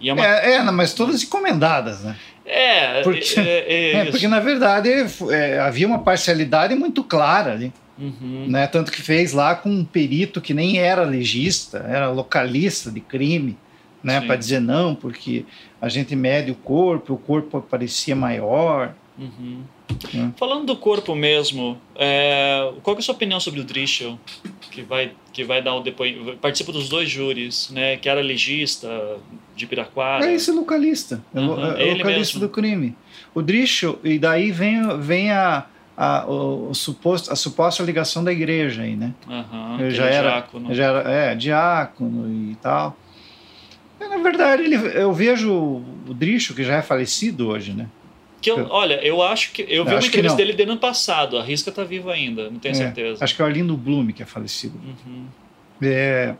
E é, uma... é, é, mas todas encomendadas, né? É, porque, é, é, é porque na verdade é, havia uma parcialidade muito clara ali. Uhum. Né? Tanto que fez lá com um perito que nem era legista, era localista de crime, né? Para dizer não, porque a gente mede o corpo, o corpo parecia maior. Uhum. Né? Falando do corpo mesmo, é, qual é a sua opinião sobre o Drischel, que vai, que vai dar o depoimento, participa dos dois júris, né? Que era legista de Piraquara. É esse localista, uhum. é, o, é localista mesmo. do crime. O Drischel, e daí vem, vem a a, o, o, suposto, a suposta ligação da igreja aí, né? Uhum, eu já era, diácono. já era é, diácono e tal. E, na verdade, ele, eu vejo o Dricho, que já é falecido hoje, né? Que eu, olha, eu acho que. Eu vi uma entrevista dele de ano passado. A Risca tá viva ainda, não tenho é, certeza. Acho que é o Arlindo Blume que é falecido. Uhum. É,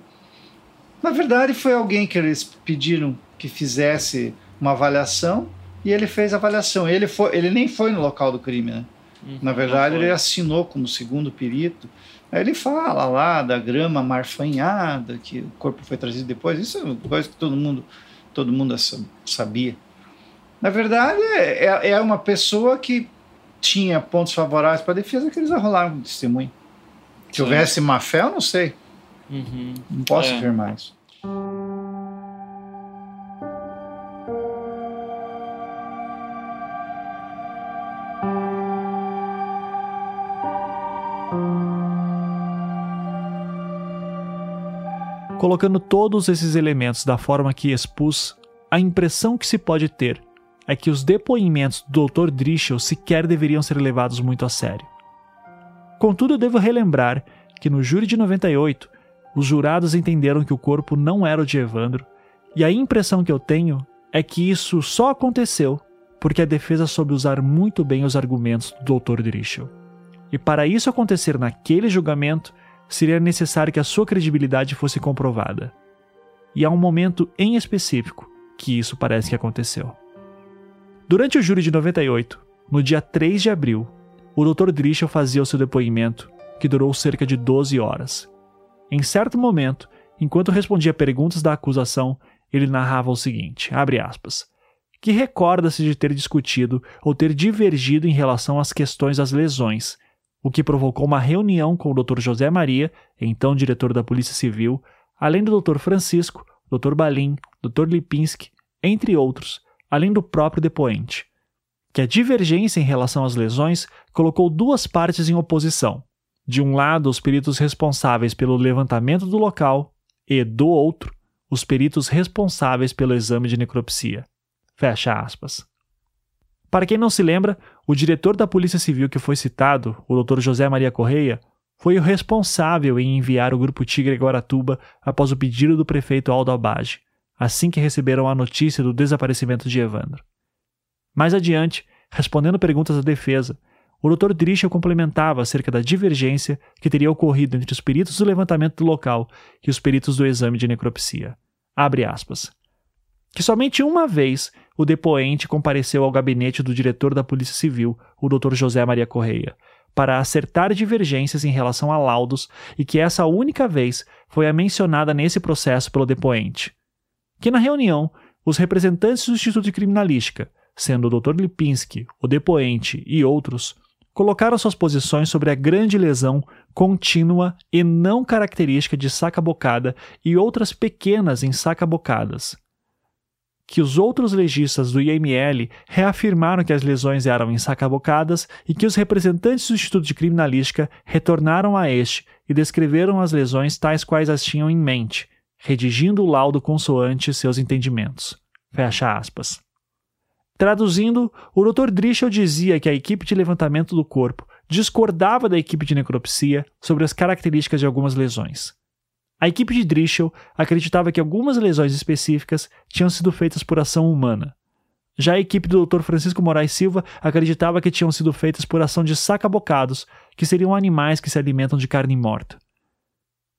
na verdade, foi alguém que eles pediram que fizesse uma avaliação e ele fez a avaliação. Ele, foi, ele nem foi no local do crime, né? Uhum, Na verdade, ele assinou como segundo perito. Aí ele fala lá da grama marfanhada, que o corpo foi trazido depois. Isso é uma coisa que todo mundo, todo mundo sabia. Na verdade, é, é, é uma pessoa que tinha pontos favoráveis para a defesa que eles arrolaram de testemunho. Se houvesse má fé, eu não sei. Uhum. Não posso é. afirmar isso. Colocando todos esses elementos da forma que expus, a impressão que se pode ter é que os depoimentos do Dr. Drischel sequer deveriam ser levados muito a sério. Contudo, devo relembrar que no júri de 98, os jurados entenderam que o corpo não era o de Evandro, e a impressão que eu tenho é que isso só aconteceu porque a defesa soube usar muito bem os argumentos do Dr. Drischel. E para isso acontecer naquele julgamento, seria necessário que a sua credibilidade fosse comprovada. E há um momento em específico que isso parece que aconteceu. Durante o júri de 98, no dia 3 de abril, o Dr. Drischel fazia o seu depoimento, que durou cerca de 12 horas. Em certo momento, enquanto respondia perguntas da acusação, ele narrava o seguinte: aspas, que recorda-se de ter discutido ou ter divergido em relação às questões das lesões o que provocou uma reunião com o Dr. José Maria, então diretor da Polícia Civil, além do Dr. Francisco, Dr. Balim, Dr. Lipinski, entre outros, além do próprio depoente. Que a divergência em relação às lesões colocou duas partes em oposição. De um lado, os peritos responsáveis pelo levantamento do local, e, do outro, os peritos responsáveis pelo exame de necropsia. Fecha aspas. Para quem não se lembra, o diretor da Polícia Civil que foi citado, o Dr. José Maria Correia, foi o responsável em enviar o Grupo Tigre a Guaratuba após o pedido do prefeito Aldo Abage, assim que receberam a notícia do desaparecimento de Evandro. Mais adiante, respondendo perguntas da defesa, o Dr. Drischel complementava acerca da divergência que teria ocorrido entre os peritos do levantamento do local e os peritos do exame de necropsia. Abre aspas. Que somente uma vez o depoente compareceu ao gabinete do diretor da Polícia Civil, o Dr. José Maria Correia, para acertar divergências em relação a laudos e que essa única vez foi a mencionada nesse processo pelo depoente. Que na reunião, os representantes do Instituto de Criminalística, sendo o Dr. Lipinski, o depoente e outros, colocaram suas posições sobre a grande lesão contínua e não característica de saca-bocada e outras pequenas em saca-bocadas, que os outros legistas do IML reafirmaram que as lesões eram ensacabocadas e que os representantes do Instituto de Criminalística retornaram a este e descreveram as lesões tais quais as tinham em mente, redigindo o laudo consoante seus entendimentos. Fecha aspas. Traduzindo, o Dr. Drischel dizia que a equipe de levantamento do corpo discordava da equipe de necropsia sobre as características de algumas lesões. A equipe de Drischel acreditava que algumas lesões específicas tinham sido feitas por ação humana. Já a equipe do Dr. Francisco Moraes Silva acreditava que tinham sido feitas por ação de sacabocados, que seriam animais que se alimentam de carne morta.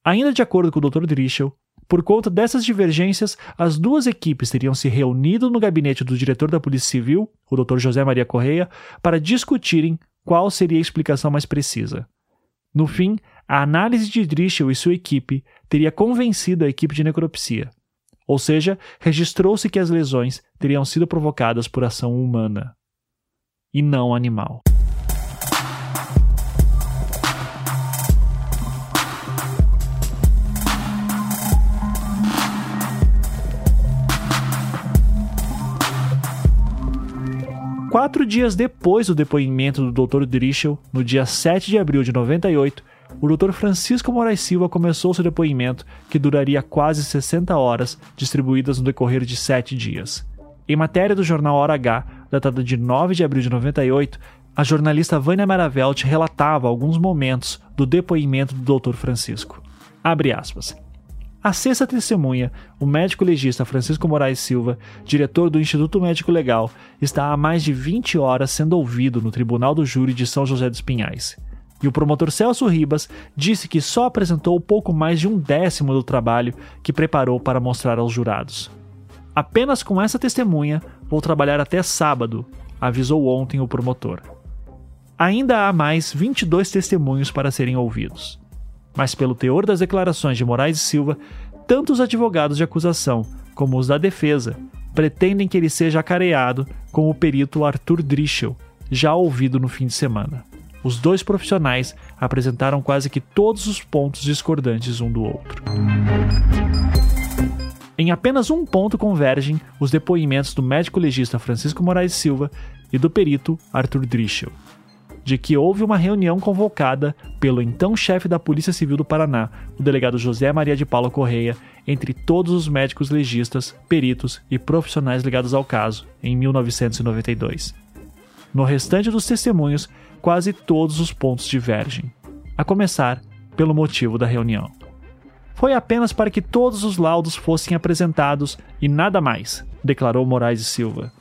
Ainda de acordo com o Dr. Drischel, por conta dessas divergências, as duas equipes teriam se reunido no gabinete do diretor da Polícia Civil, o Dr. José Maria Correia, para discutirem qual seria a explicação mais precisa. No fim, a análise de Drischel e sua equipe teria convencido a equipe de necropsia. Ou seja, registrou-se que as lesões teriam sido provocadas por ação humana e não animal. Quatro dias depois do depoimento do Dr. Drischel, no dia 7 de abril de 98, o Dr. Francisco Moraes Silva começou seu depoimento, que duraria quase 60 horas, distribuídas no decorrer de sete dias. Em matéria do jornal Hora H, datada de 9 de abril de 98, a jornalista Vânia Maravelt relatava alguns momentos do depoimento do Dr. Francisco. Abre aspas. A sexta testemunha, o médico legista Francisco Moraes Silva, diretor do Instituto Médico Legal, está há mais de 20 horas sendo ouvido no Tribunal do Júri de São José dos Pinhais. E o promotor Celso Ribas disse que só apresentou pouco mais de um décimo do trabalho que preparou para mostrar aos jurados. Apenas com essa testemunha vou trabalhar até sábado, avisou ontem o promotor. Ainda há mais 22 testemunhos para serem ouvidos. Mas, pelo teor das declarações de Moraes e Silva, tanto os advogados de acusação como os da defesa pretendem que ele seja acareado com o perito Arthur Drischel, já ouvido no fim de semana. Os dois profissionais apresentaram quase que todos os pontos discordantes um do outro. Em apenas um ponto convergem os depoimentos do médico legista Francisco Moraes Silva e do perito Arthur Drischel de que houve uma reunião convocada pelo então chefe da Polícia Civil do Paraná, o delegado José Maria de Paulo Correia, entre todos os médicos legistas, peritos e profissionais ligados ao caso, em 1992. No restante dos testemunhos, quase todos os pontos divergem, a começar pelo motivo da reunião. Foi apenas para que todos os laudos fossem apresentados e nada mais, declarou Moraes e Silva.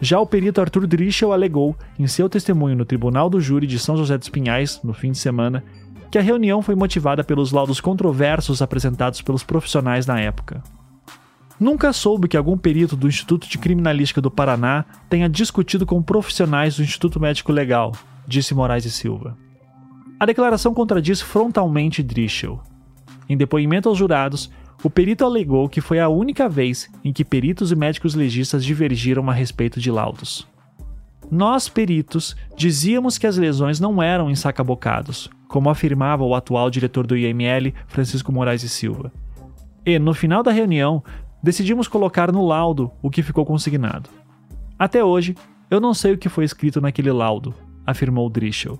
Já o perito Arthur Drischel alegou, em seu testemunho no Tribunal do Júri de São José dos Pinhais, no fim de semana, que a reunião foi motivada pelos laudos controversos apresentados pelos profissionais na época. Nunca soube que algum perito do Instituto de Criminalística do Paraná tenha discutido com profissionais do Instituto Médico Legal, disse Moraes e Silva. A declaração contradiz frontalmente Drischel. Em depoimento aos jurados, o perito alegou que foi a única vez em que peritos e médicos legistas divergiram a respeito de laudos. Nós, peritos, dizíamos que as lesões não eram ensacabocados, como afirmava o atual diretor do IML, Francisco Moraes e Silva. E, no final da reunião, decidimos colocar no laudo o que ficou consignado. Até hoje, eu não sei o que foi escrito naquele laudo, afirmou Drischel.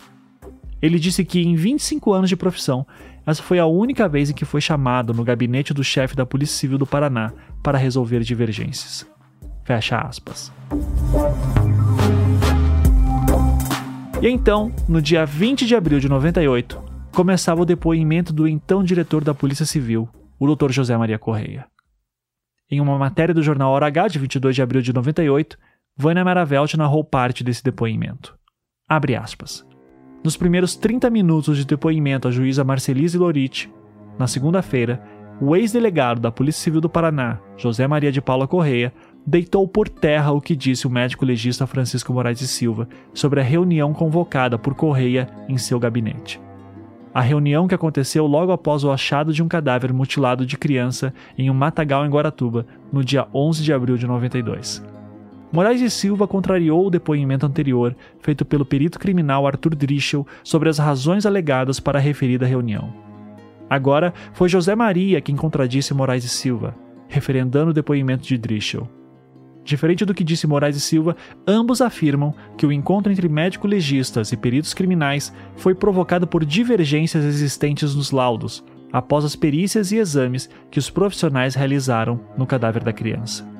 Ele disse que, em 25 anos de profissão, essa foi a única vez em que foi chamado no gabinete do chefe da Polícia Civil do Paraná para resolver divergências. Fecha aspas. E então, no dia 20 de abril de 98, começava o depoimento do então diretor da Polícia Civil, o Dr. José Maria Correia. Em uma matéria do jornal Hora H de 22 de abril de 98, Vânia Maravelt narrou parte desse depoimento. Abre aspas. Nos primeiros 30 minutos de depoimento à juíza Marcelise Lorite, na segunda-feira, o ex-delegado da Polícia Civil do Paraná, José Maria de Paula Correia, deitou por terra o que disse o médico legista Francisco Moraes de Silva sobre a reunião convocada por Correia em seu gabinete. A reunião que aconteceu logo após o achado de um cadáver mutilado de criança em um matagal em Guaratuba, no dia 11 de abril de 92. Moraes e Silva contrariou o depoimento anterior, feito pelo perito criminal Arthur Drischel, sobre as razões alegadas para a referida reunião. Agora foi José Maria quem contradisse Moraes e Silva, referendando o depoimento de Drischel. Diferente do que disse Moraes e Silva, ambos afirmam que o encontro entre médico-legistas e peritos criminais foi provocado por divergências existentes nos laudos, após as perícias e exames que os profissionais realizaram no cadáver da criança.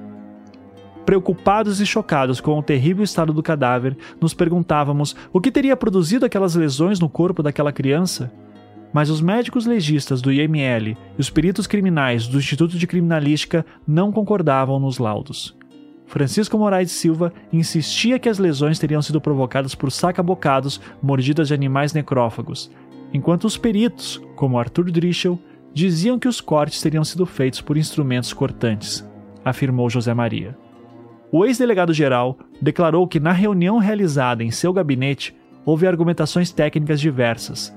Preocupados e chocados com o terrível estado do cadáver, nos perguntávamos o que teria produzido aquelas lesões no corpo daquela criança. Mas os médicos legistas do IML e os peritos criminais do Instituto de Criminalística não concordavam nos laudos. Francisco Moraes Silva insistia que as lesões teriam sido provocadas por saca-bocados, mordidas de animais necrófagos, enquanto os peritos, como Arthur Drischel, diziam que os cortes teriam sido feitos por instrumentos cortantes, afirmou José Maria. O ex-delegado-geral declarou que na reunião realizada em seu gabinete houve argumentações técnicas diversas.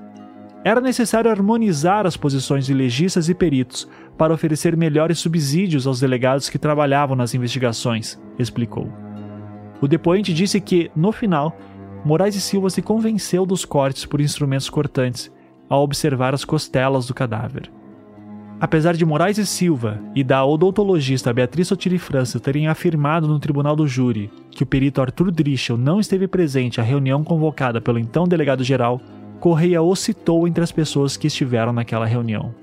Era necessário harmonizar as posições de legistas e peritos para oferecer melhores subsídios aos delegados que trabalhavam nas investigações, explicou. O depoente disse que, no final, Moraes e Silva se convenceu dos cortes por instrumentos cortantes ao observar as costelas do cadáver. Apesar de Moraes e Silva e da odontologista Beatriz Sotiri França terem afirmado no tribunal do júri que o perito Arthur Drischel não esteve presente à reunião convocada pelo então delegado-geral, Correia o citou entre as pessoas que estiveram naquela reunião.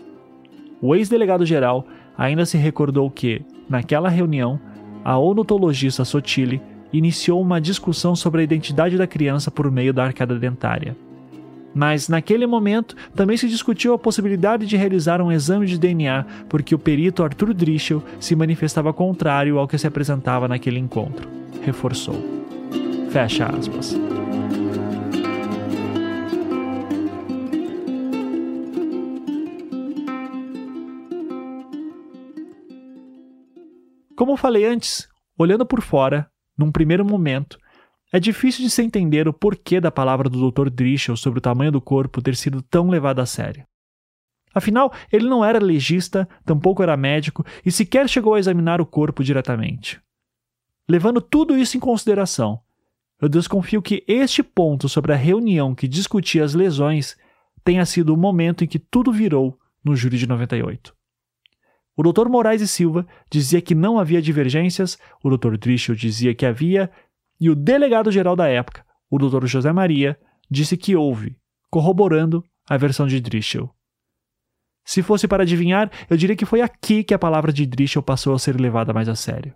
O ex-delegado-geral ainda se recordou que, naquela reunião, a odontologista Sotile iniciou uma discussão sobre a identidade da criança por meio da arcada dentária. Mas, naquele momento, também se discutiu a possibilidade de realizar um exame de DNA, porque o perito Arthur Drischel se manifestava contrário ao que se apresentava naquele encontro. Reforçou. Fecha aspas. Como falei antes, olhando por fora, num primeiro momento, é difícil de se entender o porquê da palavra do Dr. Drischel sobre o tamanho do corpo ter sido tão levada a sério. Afinal, ele não era legista, tampouco era médico e sequer chegou a examinar o corpo diretamente. Levando tudo isso em consideração, eu desconfio que este ponto sobre a reunião que discutia as lesões tenha sido o momento em que tudo virou no júri de 98. O Dr. Moraes e Silva dizia que não havia divergências, o Dr. Drischel dizia que havia e o delegado-geral da época, o Dr. José Maria, disse que houve, corroborando a versão de Drischel. Se fosse para adivinhar, eu diria que foi aqui que a palavra de Drischel passou a ser levada mais a sério.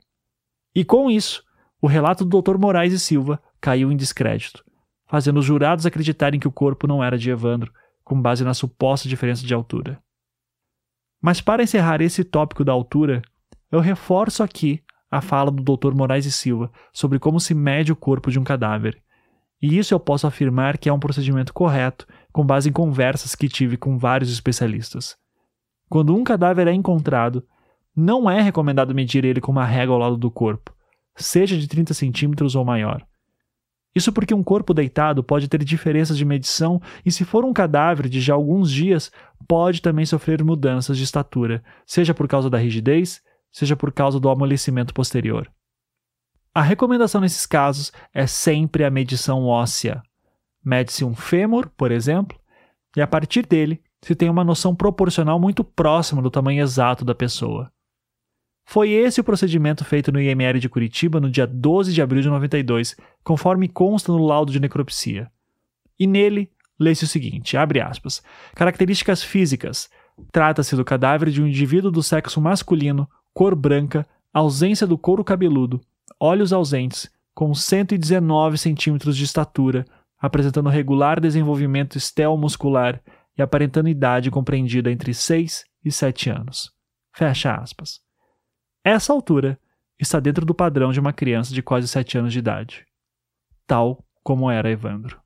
E com isso, o relato do Dr. Moraes e Silva caiu em descrédito, fazendo os jurados acreditarem que o corpo não era de Evandro, com base na suposta diferença de altura. Mas para encerrar esse tópico da altura, eu reforço aqui a fala do Dr. Moraes e Silva sobre como se mede o corpo de um cadáver. E isso eu posso afirmar que é um procedimento correto, com base em conversas que tive com vários especialistas. Quando um cadáver é encontrado, não é recomendado medir ele com uma régua ao lado do corpo, seja de 30 centímetros ou maior. Isso porque um corpo deitado pode ter diferenças de medição e, se for um cadáver de já alguns dias, pode também sofrer mudanças de estatura, seja por causa da rigidez, seja por causa do amolecimento posterior. A recomendação nesses casos é sempre a medição óssea. Mede-se um fêmur, por exemplo, e a partir dele se tem uma noção proporcional muito próxima do tamanho exato da pessoa. Foi esse o procedimento feito no IML de Curitiba no dia 12 de abril de 92, conforme consta no laudo de necropsia. E nele, lê-se o seguinte, abre aspas, características físicas. Trata-se do cadáver de um indivíduo do sexo masculino cor branca, ausência do couro cabeludo, olhos ausentes, com 119 centímetros de estatura, apresentando regular desenvolvimento estel-muscular e aparentando idade compreendida entre 6 e 7 anos. Fecha aspas. Essa altura está dentro do padrão de uma criança de quase 7 anos de idade, tal como era Evandro.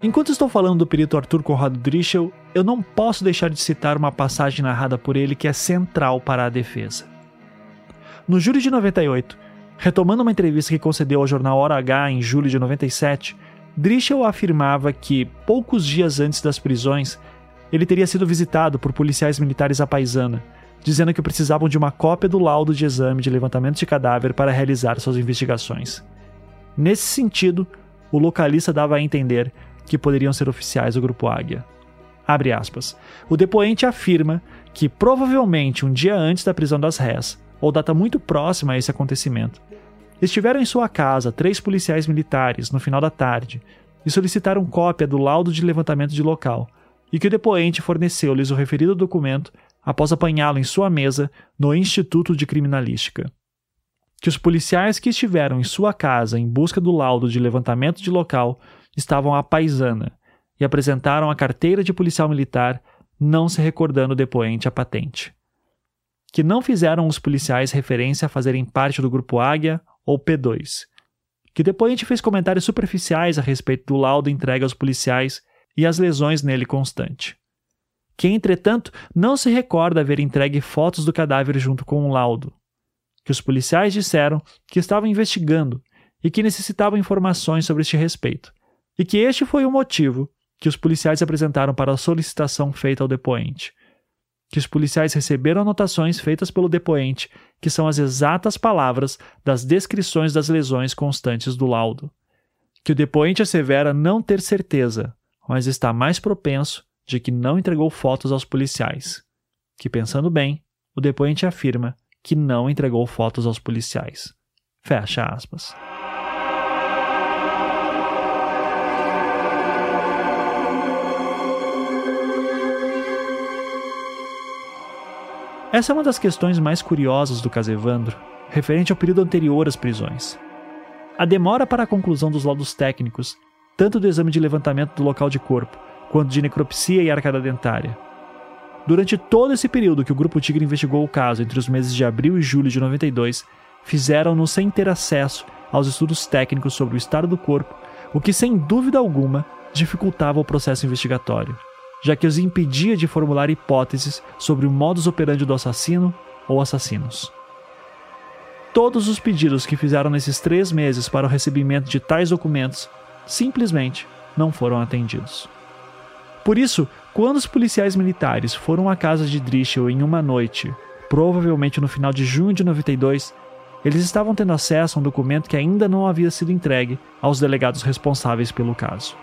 Enquanto estou falando do perito Arthur Conrado Drischel, eu não posso deixar de citar uma passagem narrada por ele que é central para a defesa. No júri de 98, retomando uma entrevista que concedeu ao jornal Hora H em julho de 97, Drischel afirmava que, poucos dias antes das prisões, ele teria sido visitado por policiais militares à paisana, dizendo que precisavam de uma cópia do laudo de exame de levantamento de cadáver para realizar suas investigações. Nesse sentido, o localista dava a entender que poderiam ser oficiais do Grupo Águia. Abre aspas. O depoente afirma que provavelmente um dia antes da prisão das réis, ou data muito próxima a esse acontecimento, estiveram em sua casa três policiais militares no final da tarde e solicitaram cópia do laudo de levantamento de local, e que o depoente forneceu-lhes o referido documento após apanhá-lo em sua mesa no Instituto de Criminalística. Que os policiais que estiveram em sua casa em busca do laudo de levantamento de local estavam à paisana e apresentaram a carteira de policial militar, não se recordando o depoente a patente. Que não fizeram os policiais referência a fazerem parte do Grupo Águia ou P2. Que depoente fez comentários superficiais a respeito do laudo entregue aos policiais e as lesões nele constante. Que, entretanto, não se recorda haver entregue fotos do cadáver junto com o laudo. Que os policiais disseram que estavam investigando e que necessitavam informações sobre este respeito, e que este foi o motivo que os policiais apresentaram para a solicitação feita ao depoente. Que os policiais receberam anotações feitas pelo depoente, que são as exatas palavras das descrições das lesões constantes do laudo. Que o depoente assevera não ter certeza, mas está mais propenso de que não entregou fotos aos policiais. Que, pensando bem, o depoente afirma que não entregou fotos aos policiais. Fecha aspas. Essa é uma das questões mais curiosas do caso Evandro, referente ao período anterior às prisões. A demora para a conclusão dos laudos técnicos, tanto do exame de levantamento do local de corpo, quanto de necropsia e arcada dentária. Durante todo esse período que o Grupo Tigre investigou o caso, entre os meses de abril e julho de 92, fizeram-no sem ter acesso aos estudos técnicos sobre o estado do corpo, o que sem dúvida alguma dificultava o processo investigatório já que os impedia de formular hipóteses sobre o modus operandi do assassino ou assassinos. Todos os pedidos que fizeram nesses três meses para o recebimento de tais documentos simplesmente não foram atendidos. Por isso, quando os policiais militares foram à casa de Drischel em uma noite, provavelmente no final de junho de 92, eles estavam tendo acesso a um documento que ainda não havia sido entregue aos delegados responsáveis pelo caso.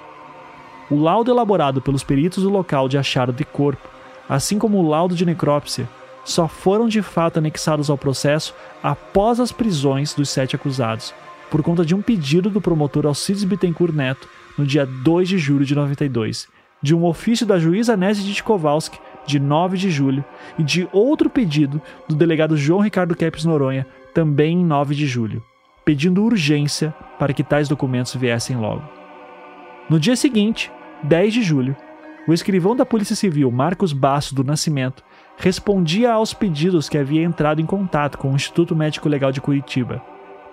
O laudo elaborado pelos peritos do local de achado de corpo, assim como o laudo de necrópsia, só foram de fato anexados ao processo após as prisões dos sete acusados, por conta de um pedido do promotor Alcides Bittencourt Neto no dia 2 de julho de 92, de um ofício da juíza Nézia de Kowalski, de 9 de julho, e de outro pedido do delegado João Ricardo Kepes Noronha, também em 9 de julho, pedindo urgência para que tais documentos viessem logo. No dia seguinte, 10 de julho, o escrivão da Polícia Civil, Marcos Basso do Nascimento, respondia aos pedidos que havia entrado em contato com o Instituto Médico Legal de Curitiba,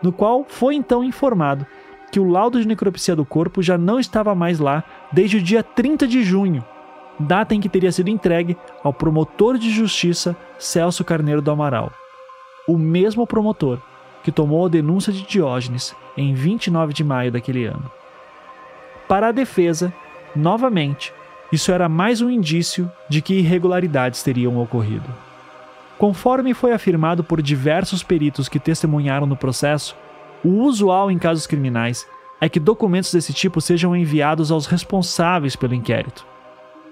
no qual foi então informado que o laudo de necropsia do corpo já não estava mais lá desde o dia 30 de junho, data em que teria sido entregue ao promotor de justiça Celso Carneiro do Amaral. O mesmo promotor que tomou a denúncia de Diógenes em 29 de maio daquele ano. Para a defesa, novamente, isso era mais um indício de que irregularidades teriam ocorrido. Conforme foi afirmado por diversos peritos que testemunharam no processo, o usual em casos criminais é que documentos desse tipo sejam enviados aos responsáveis pelo inquérito.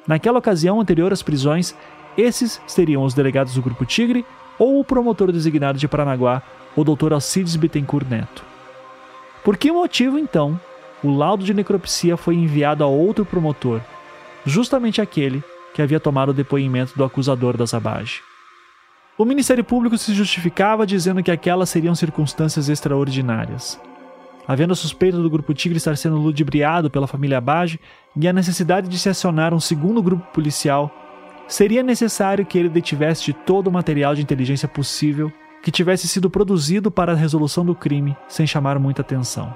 Naquela ocasião anterior às prisões, esses seriam os delegados do Grupo Tigre ou o promotor designado de Paranaguá, o Dr. Alcides Bittencourt Neto. Por que motivo, então, o laudo de necropsia foi enviado a outro promotor, justamente aquele que havia tomado o depoimento do acusador da Zabage. O Ministério Público se justificava dizendo que aquelas seriam circunstâncias extraordinárias. Havendo a suspeita do Grupo Tigre estar sendo ludibriado pela família Abage e a necessidade de se acionar um segundo grupo policial, seria necessário que ele detivesse de todo o material de inteligência possível que tivesse sido produzido para a resolução do crime sem chamar muita atenção.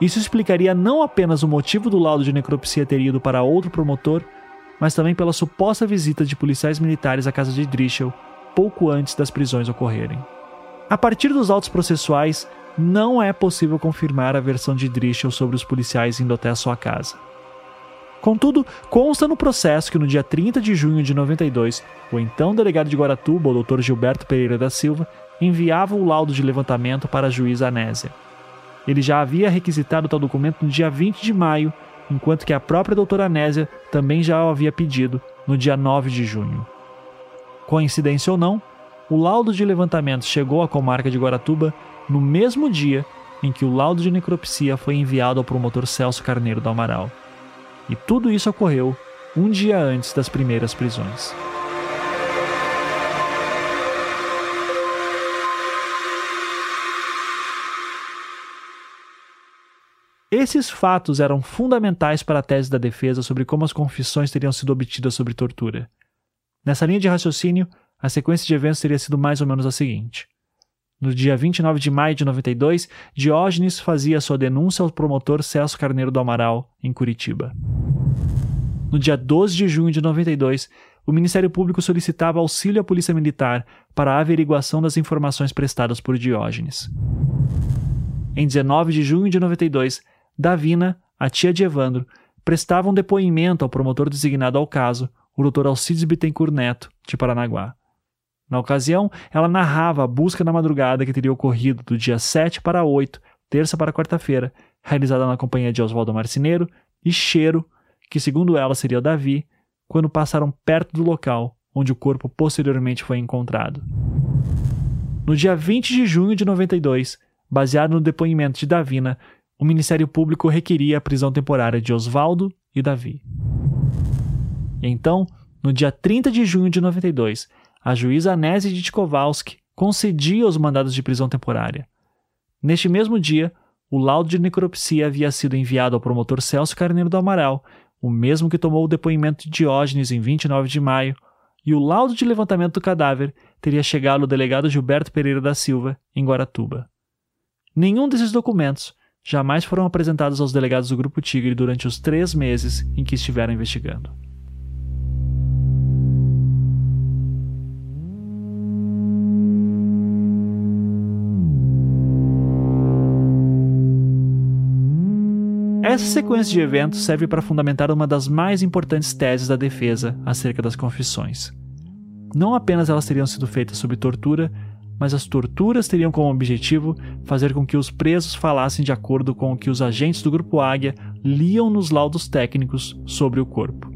Isso explicaria não apenas o motivo do laudo de necropsia ter ido para outro promotor, mas também pela suposta visita de policiais militares à casa de Drischel pouco antes das prisões ocorrerem. A partir dos autos processuais, não é possível confirmar a versão de Drischel sobre os policiais indo até a sua casa. Contudo, consta no processo que no dia 30 de junho de 92, o então delegado de Guaratuba, o Dr. Gilberto Pereira da Silva, enviava o laudo de levantamento para a juíza Anésia. Ele já havia requisitado tal documento no dia 20 de maio, enquanto que a própria doutora Nésia também já o havia pedido no dia 9 de junho. Coincidência ou não, o laudo de levantamento chegou à comarca de Guaratuba no mesmo dia em que o laudo de necropsia foi enviado ao promotor Celso Carneiro do Amaral. E tudo isso ocorreu um dia antes das primeiras prisões. Esses fatos eram fundamentais para a tese da defesa sobre como as confissões teriam sido obtidas sobre tortura. Nessa linha de raciocínio, a sequência de eventos teria sido mais ou menos a seguinte. No dia 29 de maio de 92, Diógenes fazia sua denúncia ao promotor Celso Carneiro do Amaral, em Curitiba. No dia 12 de junho de 92, o Ministério Público solicitava auxílio à Polícia Militar para a averiguação das informações prestadas por Diógenes. Em 19 de junho de 92, Davina, a tia de Evandro, prestava um depoimento ao promotor designado ao caso, o Dr. Alcides Bittencourt Neto, de Paranaguá. Na ocasião, ela narrava a busca na madrugada que teria ocorrido do dia 7 para 8, terça para quarta-feira, realizada na companhia de Oswaldo Marceneiro e Cheiro, que segundo ela seria o Davi, quando passaram perto do local onde o corpo posteriormente foi encontrado. No dia 20 de junho de 92, baseado no depoimento de Davina, o Ministério Público requeria a prisão temporária de Oswaldo e Davi. Então, no dia 30 de junho de 92, a juíza Anese Ditkovalski concedia os mandados de prisão temporária. Neste mesmo dia, o laudo de necropsia havia sido enviado ao promotor Celso Carneiro do Amaral, o mesmo que tomou o depoimento de Diógenes em 29 de maio, e o laudo de levantamento do cadáver teria chegado ao delegado Gilberto Pereira da Silva, em Guaratuba. Nenhum desses documentos jamais foram apresentados aos delegados do Grupo Tigre durante os três meses em que estiveram investigando. Essa sequência de eventos serve para fundamentar uma das mais importantes teses da defesa acerca das confissões. Não apenas elas teriam sido feitas sob tortura, mas as torturas teriam como objetivo fazer com que os presos falassem de acordo com o que os agentes do Grupo Águia liam nos laudos técnicos sobre o corpo.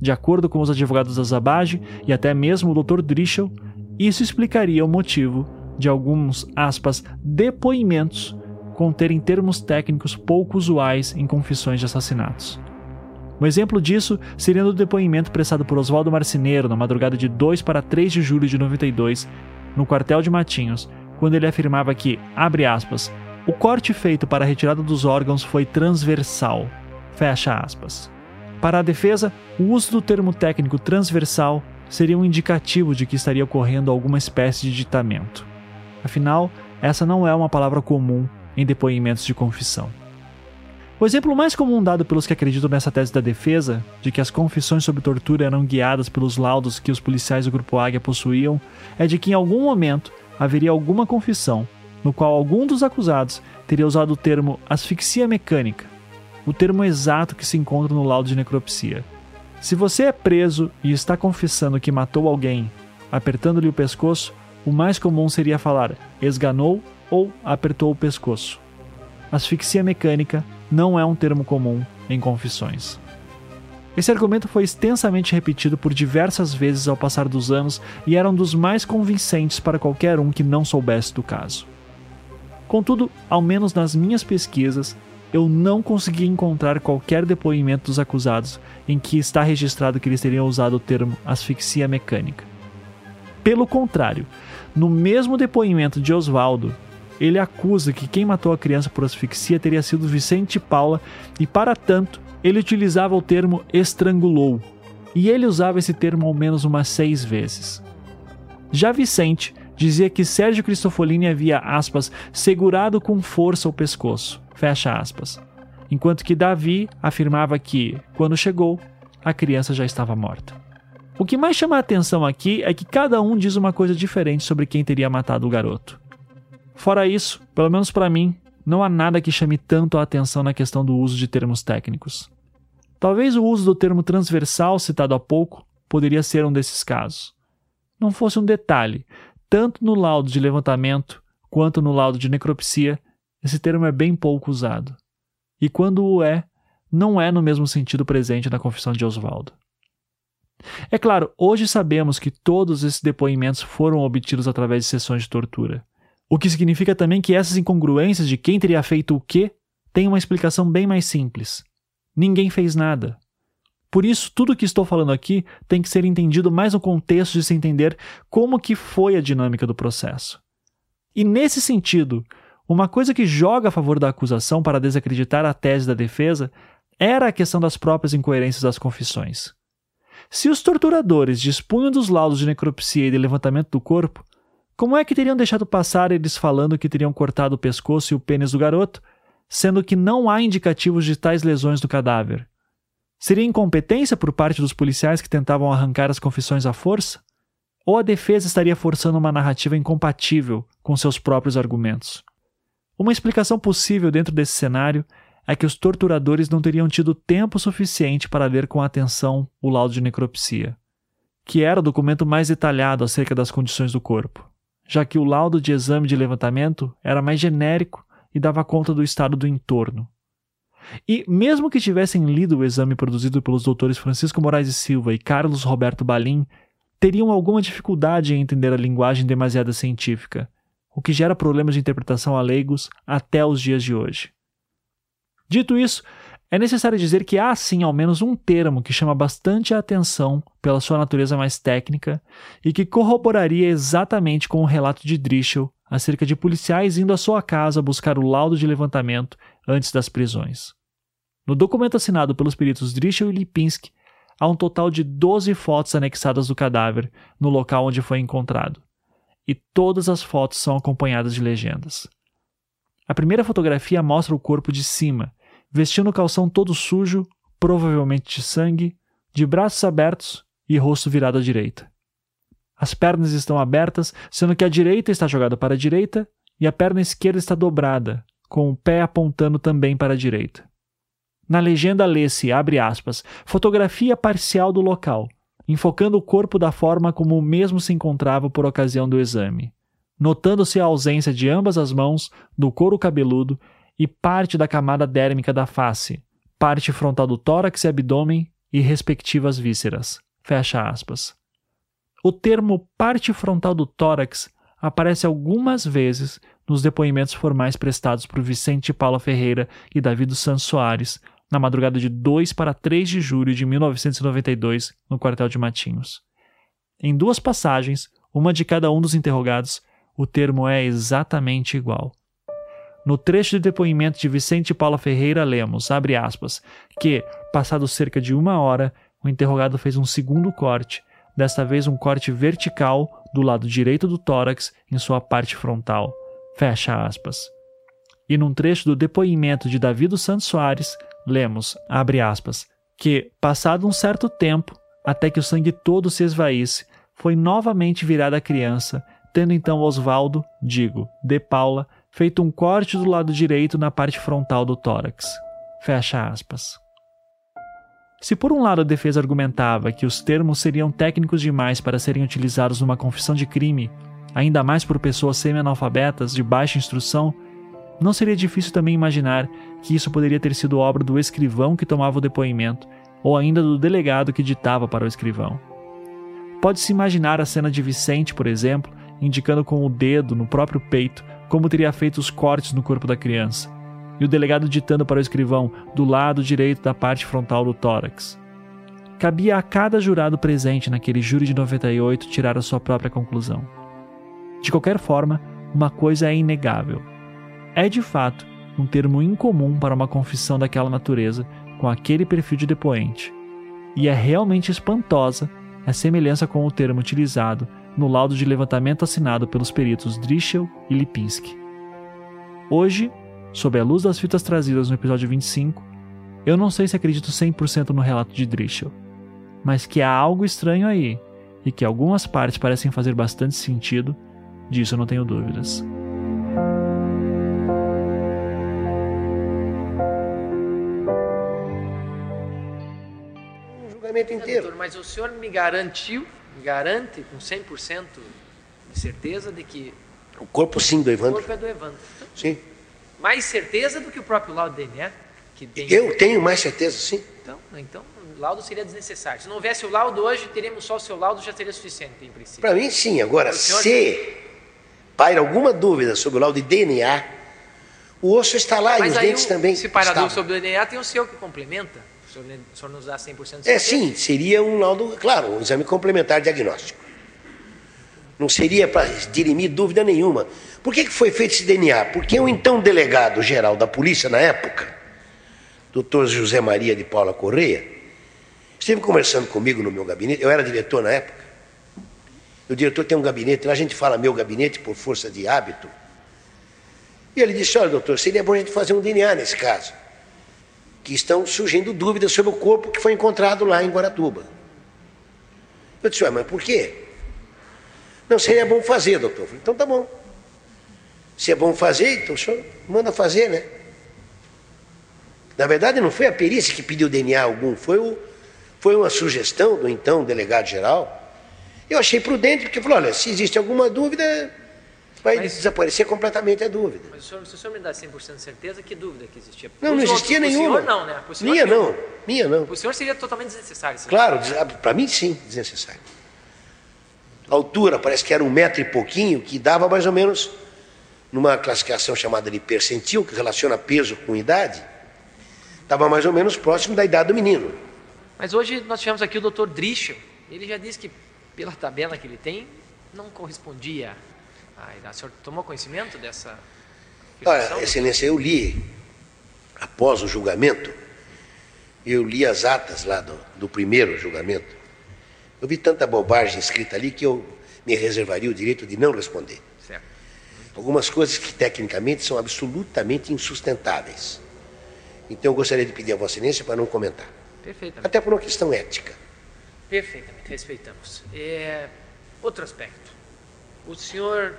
De acordo com os advogados da Zabage e até mesmo o Dr. Drischel, isso explicaria o motivo de alguns, aspas, depoimentos conterem termos técnicos pouco usuais em confissões de assassinatos. Um exemplo disso seria no depoimento prestado por Oswaldo Marceneiro na madrugada de 2 para 3 de julho de 92, no quartel de Matinhos, quando ele afirmava que, abre aspas, o corte feito para a retirada dos órgãos foi transversal, fecha aspas. Para a defesa, o uso do termo técnico transversal seria um indicativo de que estaria ocorrendo alguma espécie de ditamento. Afinal, essa não é uma palavra comum em depoimentos de confissão. O exemplo mais comum dado pelos que acreditam nessa tese da defesa, de que as confissões sobre tortura eram guiadas pelos laudos que os policiais do Grupo Águia possuíam, é de que em algum momento haveria alguma confissão no qual algum dos acusados teria usado o termo asfixia mecânica, o termo exato que se encontra no laudo de necropsia. Se você é preso e está confessando que matou alguém apertando-lhe o pescoço, o mais comum seria falar esganou ou apertou o pescoço. Asfixia mecânica não é um termo comum em confissões. Esse argumento foi extensamente repetido por diversas vezes ao passar dos anos e era um dos mais convincentes para qualquer um que não soubesse do caso. Contudo, ao menos nas minhas pesquisas, eu não consegui encontrar qualquer depoimento dos acusados em que está registrado que eles teriam usado o termo asfixia mecânica. Pelo contrário, no mesmo depoimento de Oswaldo, ele acusa que quem matou a criança por asfixia teria sido Vicente Paula e, para tanto, ele utilizava o termo estrangulou. E ele usava esse termo ao menos umas seis vezes. Já Vicente dizia que Sérgio Cristofolini havia, aspas, segurado com força o pescoço, fecha aspas. Enquanto que Davi afirmava que, quando chegou, a criança já estava morta. O que mais chama a atenção aqui é que cada um diz uma coisa diferente sobre quem teria matado o garoto. Fora isso, pelo menos para mim, não há nada que chame tanto a atenção na questão do uso de termos técnicos. Talvez o uso do termo transversal citado há pouco poderia ser um desses casos. Não fosse um detalhe, tanto no laudo de levantamento quanto no laudo de necropsia, esse termo é bem pouco usado. E quando o é, não é no mesmo sentido presente na confissão de Oswaldo. É claro, hoje sabemos que todos esses depoimentos foram obtidos através de sessões de tortura. O que significa também que essas incongruências de quem teria feito o quê têm uma explicação bem mais simples. Ninguém fez nada. Por isso, tudo o que estou falando aqui tem que ser entendido mais no contexto de se entender como que foi a dinâmica do processo. E nesse sentido, uma coisa que joga a favor da acusação para desacreditar a tese da defesa era a questão das próprias incoerências das confissões. Se os torturadores dispunham dos laudos de necropsia e de levantamento do corpo, como é que teriam deixado passar eles falando que teriam cortado o pescoço e o pênis do garoto, sendo que não há indicativos de tais lesões do cadáver? Seria incompetência por parte dos policiais que tentavam arrancar as confissões à força? Ou a defesa estaria forçando uma narrativa incompatível com seus próprios argumentos? Uma explicação possível dentro desse cenário é que os torturadores não teriam tido tempo suficiente para ler com atenção o laudo de necropsia, que era o documento mais detalhado acerca das condições do corpo já que o laudo de exame de levantamento era mais genérico e dava conta do estado do entorno. E, mesmo que tivessem lido o exame produzido pelos doutores Francisco Moraes e Silva e Carlos Roberto Balim, teriam alguma dificuldade em entender a linguagem demasiado científica, o que gera problemas de interpretação a leigos até os dias de hoje. Dito isso, É necessário dizer que há sim ao menos um termo que chama bastante a atenção pela sua natureza mais técnica e que corroboraria exatamente com o relato de Drischel acerca de policiais indo à sua casa buscar o laudo de levantamento antes das prisões. No documento assinado pelos peritos Drischel e Lipinski, há um total de 12 fotos anexadas do cadáver no local onde foi encontrado, e todas as fotos são acompanhadas de legendas. A primeira fotografia mostra o corpo de cima, vestindo calção todo sujo, provavelmente de sangue, de braços abertos e rosto virado à direita. As pernas estão abertas, sendo que a direita está jogada para a direita e a perna esquerda está dobrada, com o pé apontando também para a direita. Na legenda lê-se, abre aspas, fotografia parcial do local, enfocando o corpo da forma como o mesmo se encontrava por ocasião do exame, notando-se a ausência de ambas as mãos, do couro cabeludo e parte da camada dérmica da face, parte frontal do tórax e abdômen e respectivas vísceras. Fecha aspas. O termo parte frontal do tórax aparece algumas vezes nos depoimentos formais prestados por Vicente Paula Ferreira e Davi dos Santos Soares na madrugada de 2 para 3 de julho de 1992, no quartel de Matinhos. Em duas passagens, uma de cada um dos interrogados, o termo é exatamente igual. No trecho de depoimento de Vicente Paula Ferreira, lemos, abre aspas, que, passado cerca de uma hora, o interrogado fez um segundo corte, desta vez um corte vertical do lado direito do tórax em sua parte frontal. Fecha aspas. E num trecho do depoimento de Davi dos Santos Soares, lemos, abre aspas, que, passado um certo tempo, até que o sangue todo se esvaísse, foi novamente virada a criança, tendo então Osvaldo, digo, de Paula, feito um corte do lado direito na parte frontal do tórax. Fecha aspas. Se por um lado a defesa argumentava que os termos seriam técnicos demais para serem utilizados numa confissão de crime, ainda mais por pessoas semi-analfabetas de baixa instrução, não seria difícil também imaginar que isso poderia ter sido obra do escrivão que tomava o depoimento, ou ainda do delegado que ditava para o escrivão. Pode-se imaginar a cena de Vicente, por exemplo, indicando com o dedo no próprio peito como teria feito os cortes no corpo da criança, e o delegado ditando para o escrivão do lado direito da parte frontal do tórax. Cabia a cada jurado presente naquele júri de 98 tirar a sua própria conclusão. De qualquer forma, uma coisa é inegável. É de fato um termo incomum para uma confissão daquela natureza com aquele perfil de depoente. E é realmente espantosa a semelhança com o termo utilizado no laudo de levantamento assinado pelos peritos Drischel e Lipinski. Hoje, sob a luz das fitas trazidas no episódio 25, eu não sei se acredito 100% no relato de Drischel, mas que há algo estranho aí e que algumas partes parecem fazer bastante sentido, disso eu não tenho dúvidas. Um julgamento inteiro. Doutor, mas o senhor me garantiu garante com 100% de certeza de que o corpo sim do Evandro. O corpo é do Evandro. Sim. Mais certeza do que o próprio laudo DNA? Que tem... Eu tenho mais certeza, sim. Então, então, o laudo seria desnecessário. Se não houvesse o laudo hoje, teríamos só o seu laudo, já seria suficiente, em princípio. Para mim, sim. Agora, senhor... se paira alguma dúvida sobre o laudo de DNA, o osso está lá Mas e os dentes o, também. Se paira dúvida sobre o DNA, tem o seu que complementa senhor, o senhor nos dá 100% de certeza? É, sim, seria um laudo, claro, um exame complementar diagnóstico. Não seria para dirimir dúvida nenhuma. Por que, que foi feito esse DNA? Porque o então delegado geral da polícia na época, doutor José Maria de Paula Correia, esteve conversando comigo no meu gabinete, eu era diretor na época. O diretor tem um gabinete, lá a gente fala meu gabinete por força de hábito. E ele disse: Olha, doutor, seria bom a gente fazer um DNA nesse caso que estão surgindo dúvidas sobre o corpo que foi encontrado lá em Guaratuba. Eu disse, mas por quê? Não, seria bom fazer, doutor. Falei, então tá bom. Se é bom fazer, então o senhor manda fazer, né? Na verdade, não foi a perícia que pediu DNA algum, foi, o, foi uma sugestão do então delegado geral. Eu achei prudente, porque falou: olha, se existe alguma dúvida, vai mas, desaparecer completamente a dúvida. Mas o senhor, se o senhor me dá 100% de certeza, que dúvida que existia? Não, não existia outros, nenhuma. Senhor, não, né? Minha não, minha não. O senhor seria totalmente desnecessário. Claro, para mim sim, desnecessário. A altura parece que era um metro e pouquinho, que dava mais ou menos numa classificação chamada de percentil, que relaciona peso com idade, estava mais ou menos próximo da idade do menino. Mas hoje nós tivemos aqui o Dr. Drischel. Ele já disse que, pela tabela que ele tem, não correspondia idade. O senhor tomou conhecimento dessa Olha, Excelência, eu li, após o julgamento, eu li as atas lá do, do primeiro julgamento. Eu vi tanta bobagem escrita ali que eu me reservaria o direito de não responder. Certo. Algumas coisas que tecnicamente são absolutamente insustentáveis. Então eu gostaria de pedir a Vossa Excelência para não comentar. Perfeitamente. Até por uma questão ética. Perfeitamente, respeitamos. É, outro aspecto. O senhor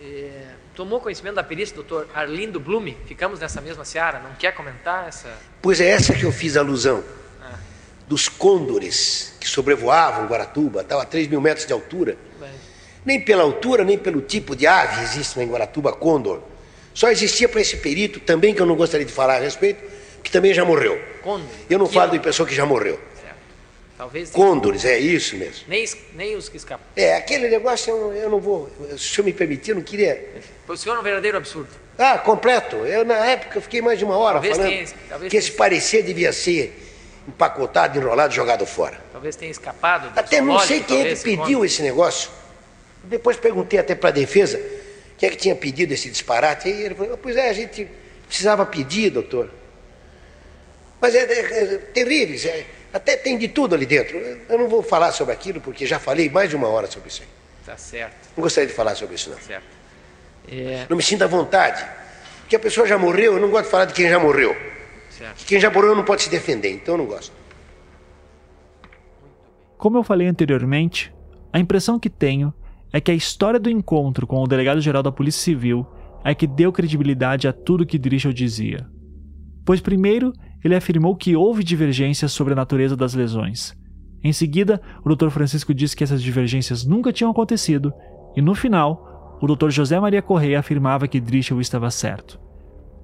é, tomou conhecimento da perícia do Dr. Arlindo Blume? Ficamos nessa mesma seara? Não quer comentar essa? Pois é essa que eu fiz alusão. Ah. Dos côndores que sobrevoavam Guaratuba, estavam a 3 mil metros de altura. Bem. Nem pela altura, nem pelo tipo de ave existe em Guaratuba côndor. Só existia para esse perito, também que eu não gostaria de falar a respeito, que também já morreu. Condor. Eu não que falo de pessoa que já morreu. Talvez. Condores, é isso mesmo. Nem, nem os que escapam. É, aquele negócio eu, eu não vou. Se o senhor me permitir, eu não queria. O senhor um verdadeiro absurdo. Ah, completo. Eu, na época, fiquei mais de uma hora talvez falando tenha, que esse parecer devia ser empacotado, enrolado, jogado fora. Talvez tenha escapado. Até não sei quem é que pediu esse negócio. Depois perguntei até para a defesa quem é que tinha pedido esse disparate. Aí ele falou, pois é, a gente precisava pedir, doutor. Mas é, é, é terrível, é, até tem de tudo ali dentro. Eu não vou falar sobre aquilo, porque já falei mais de uma hora sobre isso aí. Tá certo. Não gostaria de falar sobre isso, não. Tá certo. É... Não me sinta à vontade. Porque a pessoa já morreu, eu não gosto de falar de quem já morreu. Certo. Quem já morreu não pode se defender, então eu não gosto. Como eu falei anteriormente, a impressão que tenho é que a história do encontro com o delegado-geral da Polícia Civil é que deu credibilidade a tudo que Drischel dizia. Pois, primeiro, ele afirmou que houve divergências sobre a natureza das lesões. Em seguida, o Dr. Francisco disse que essas divergências nunca tinham acontecido, e no final, o Dr. José Maria Correia afirmava que Drischel estava certo.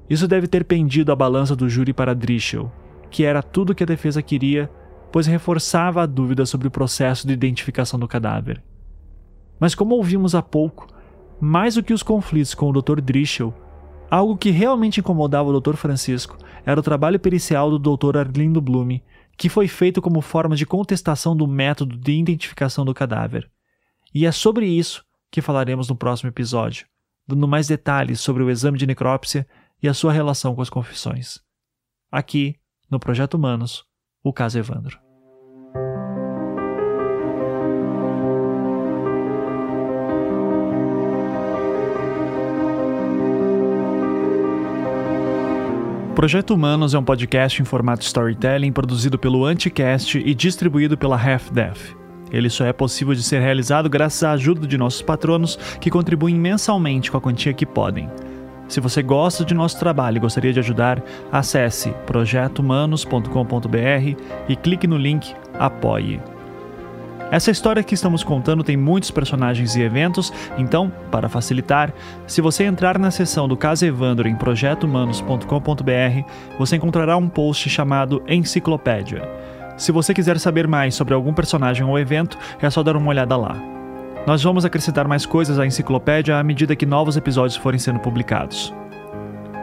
Isso deve ter pendido a balança do júri para Drischel, que era tudo que a defesa queria, pois reforçava a dúvida sobre o processo de identificação do cadáver. Mas como ouvimos há pouco, mais do que os conflitos com o Dr. Drischel, algo que realmente incomodava o Dr. Francisco era o trabalho pericial do Dr. Arlindo Blume, que foi feito como forma de contestação do método de identificação do cadáver. E é sobre isso que falaremos no próximo episódio, dando mais detalhes sobre o exame de necrópsia e a sua relação com as confissões. Aqui, no Projeto Humanos, o caso Evandro. Projeto Humanos é um podcast em formato storytelling produzido pelo Anticast e distribuído pela Half-Death. Ele só é possível de ser realizado graças à ajuda de nossos patronos que contribuem mensalmente com a quantia que podem. Se você gosta de nosso trabalho e gostaria de ajudar, acesse projetohumanos.com.br e clique no link Apoie. Essa história que estamos contando tem muitos personagens e eventos, então, para facilitar, se você entrar na seção do caso Evandro em projetohumanos.com.br, você encontrará um post chamado Enciclopédia. Se você quiser saber mais sobre algum personagem ou evento, é só dar uma olhada lá. Nós vamos acrescentar mais coisas à enciclopédia à medida que novos episódios forem sendo publicados.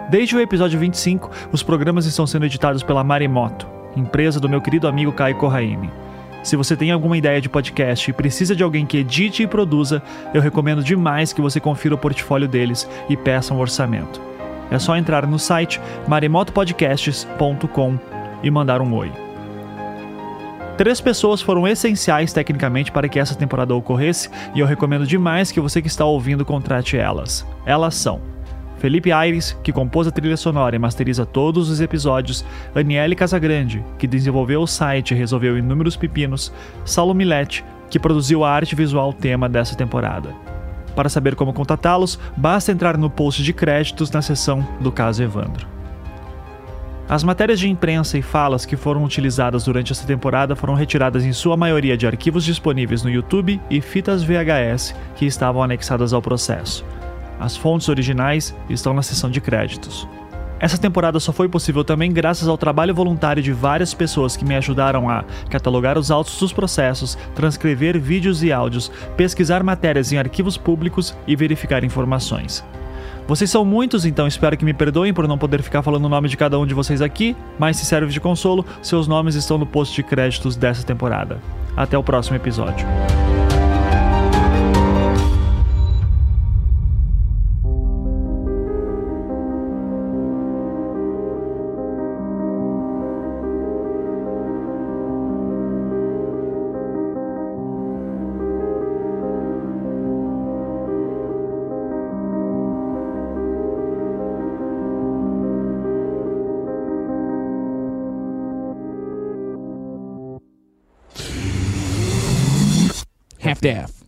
Desde o episódio 25, os programas estão sendo editados pela Maremoto, empresa do meu querido amigo Caio Corraine. Se você tem alguma ideia de podcast e precisa de alguém que edite e produza, eu recomendo demais que você confira o portfólio deles e peça um orçamento. É só entrar no site maremotopodcasts.com e mandar um oi. Três pessoas foram essenciais tecnicamente para que essa temporada ocorresse e eu recomendo demais que você que está ouvindo contrate elas. Elas são Felipe Aires, que compôs a trilha sonora e masteriza todos os episódios, Aniele Casagrande, que desenvolveu o site e resolveu inúmeros pepinos, Saulo Milete, que produziu a arte visual tema dessa temporada. Para saber como contatá-los, basta entrar no post de créditos na seção do caso Evandro. As matérias de imprensa e falas que foram utilizadas durante essa temporada foram retiradas em sua maioria de arquivos disponíveis no YouTube e fitas VHS que estavam anexadas ao processo. As fontes originais estão na seção de créditos. Essa temporada só foi possível também graças ao trabalho voluntário de várias pessoas que me ajudaram a catalogar os autos dos processos, transcrever vídeos e áudios, pesquisar matérias em arquivos públicos e verificar informações. Vocês são muitos, então espero que me perdoem por não poder ficar falando o nome de cada um de vocês aqui, mas se serve de consolo, seus nomes estão no post de créditos dessa temporada. Até o próximo episódio. staff.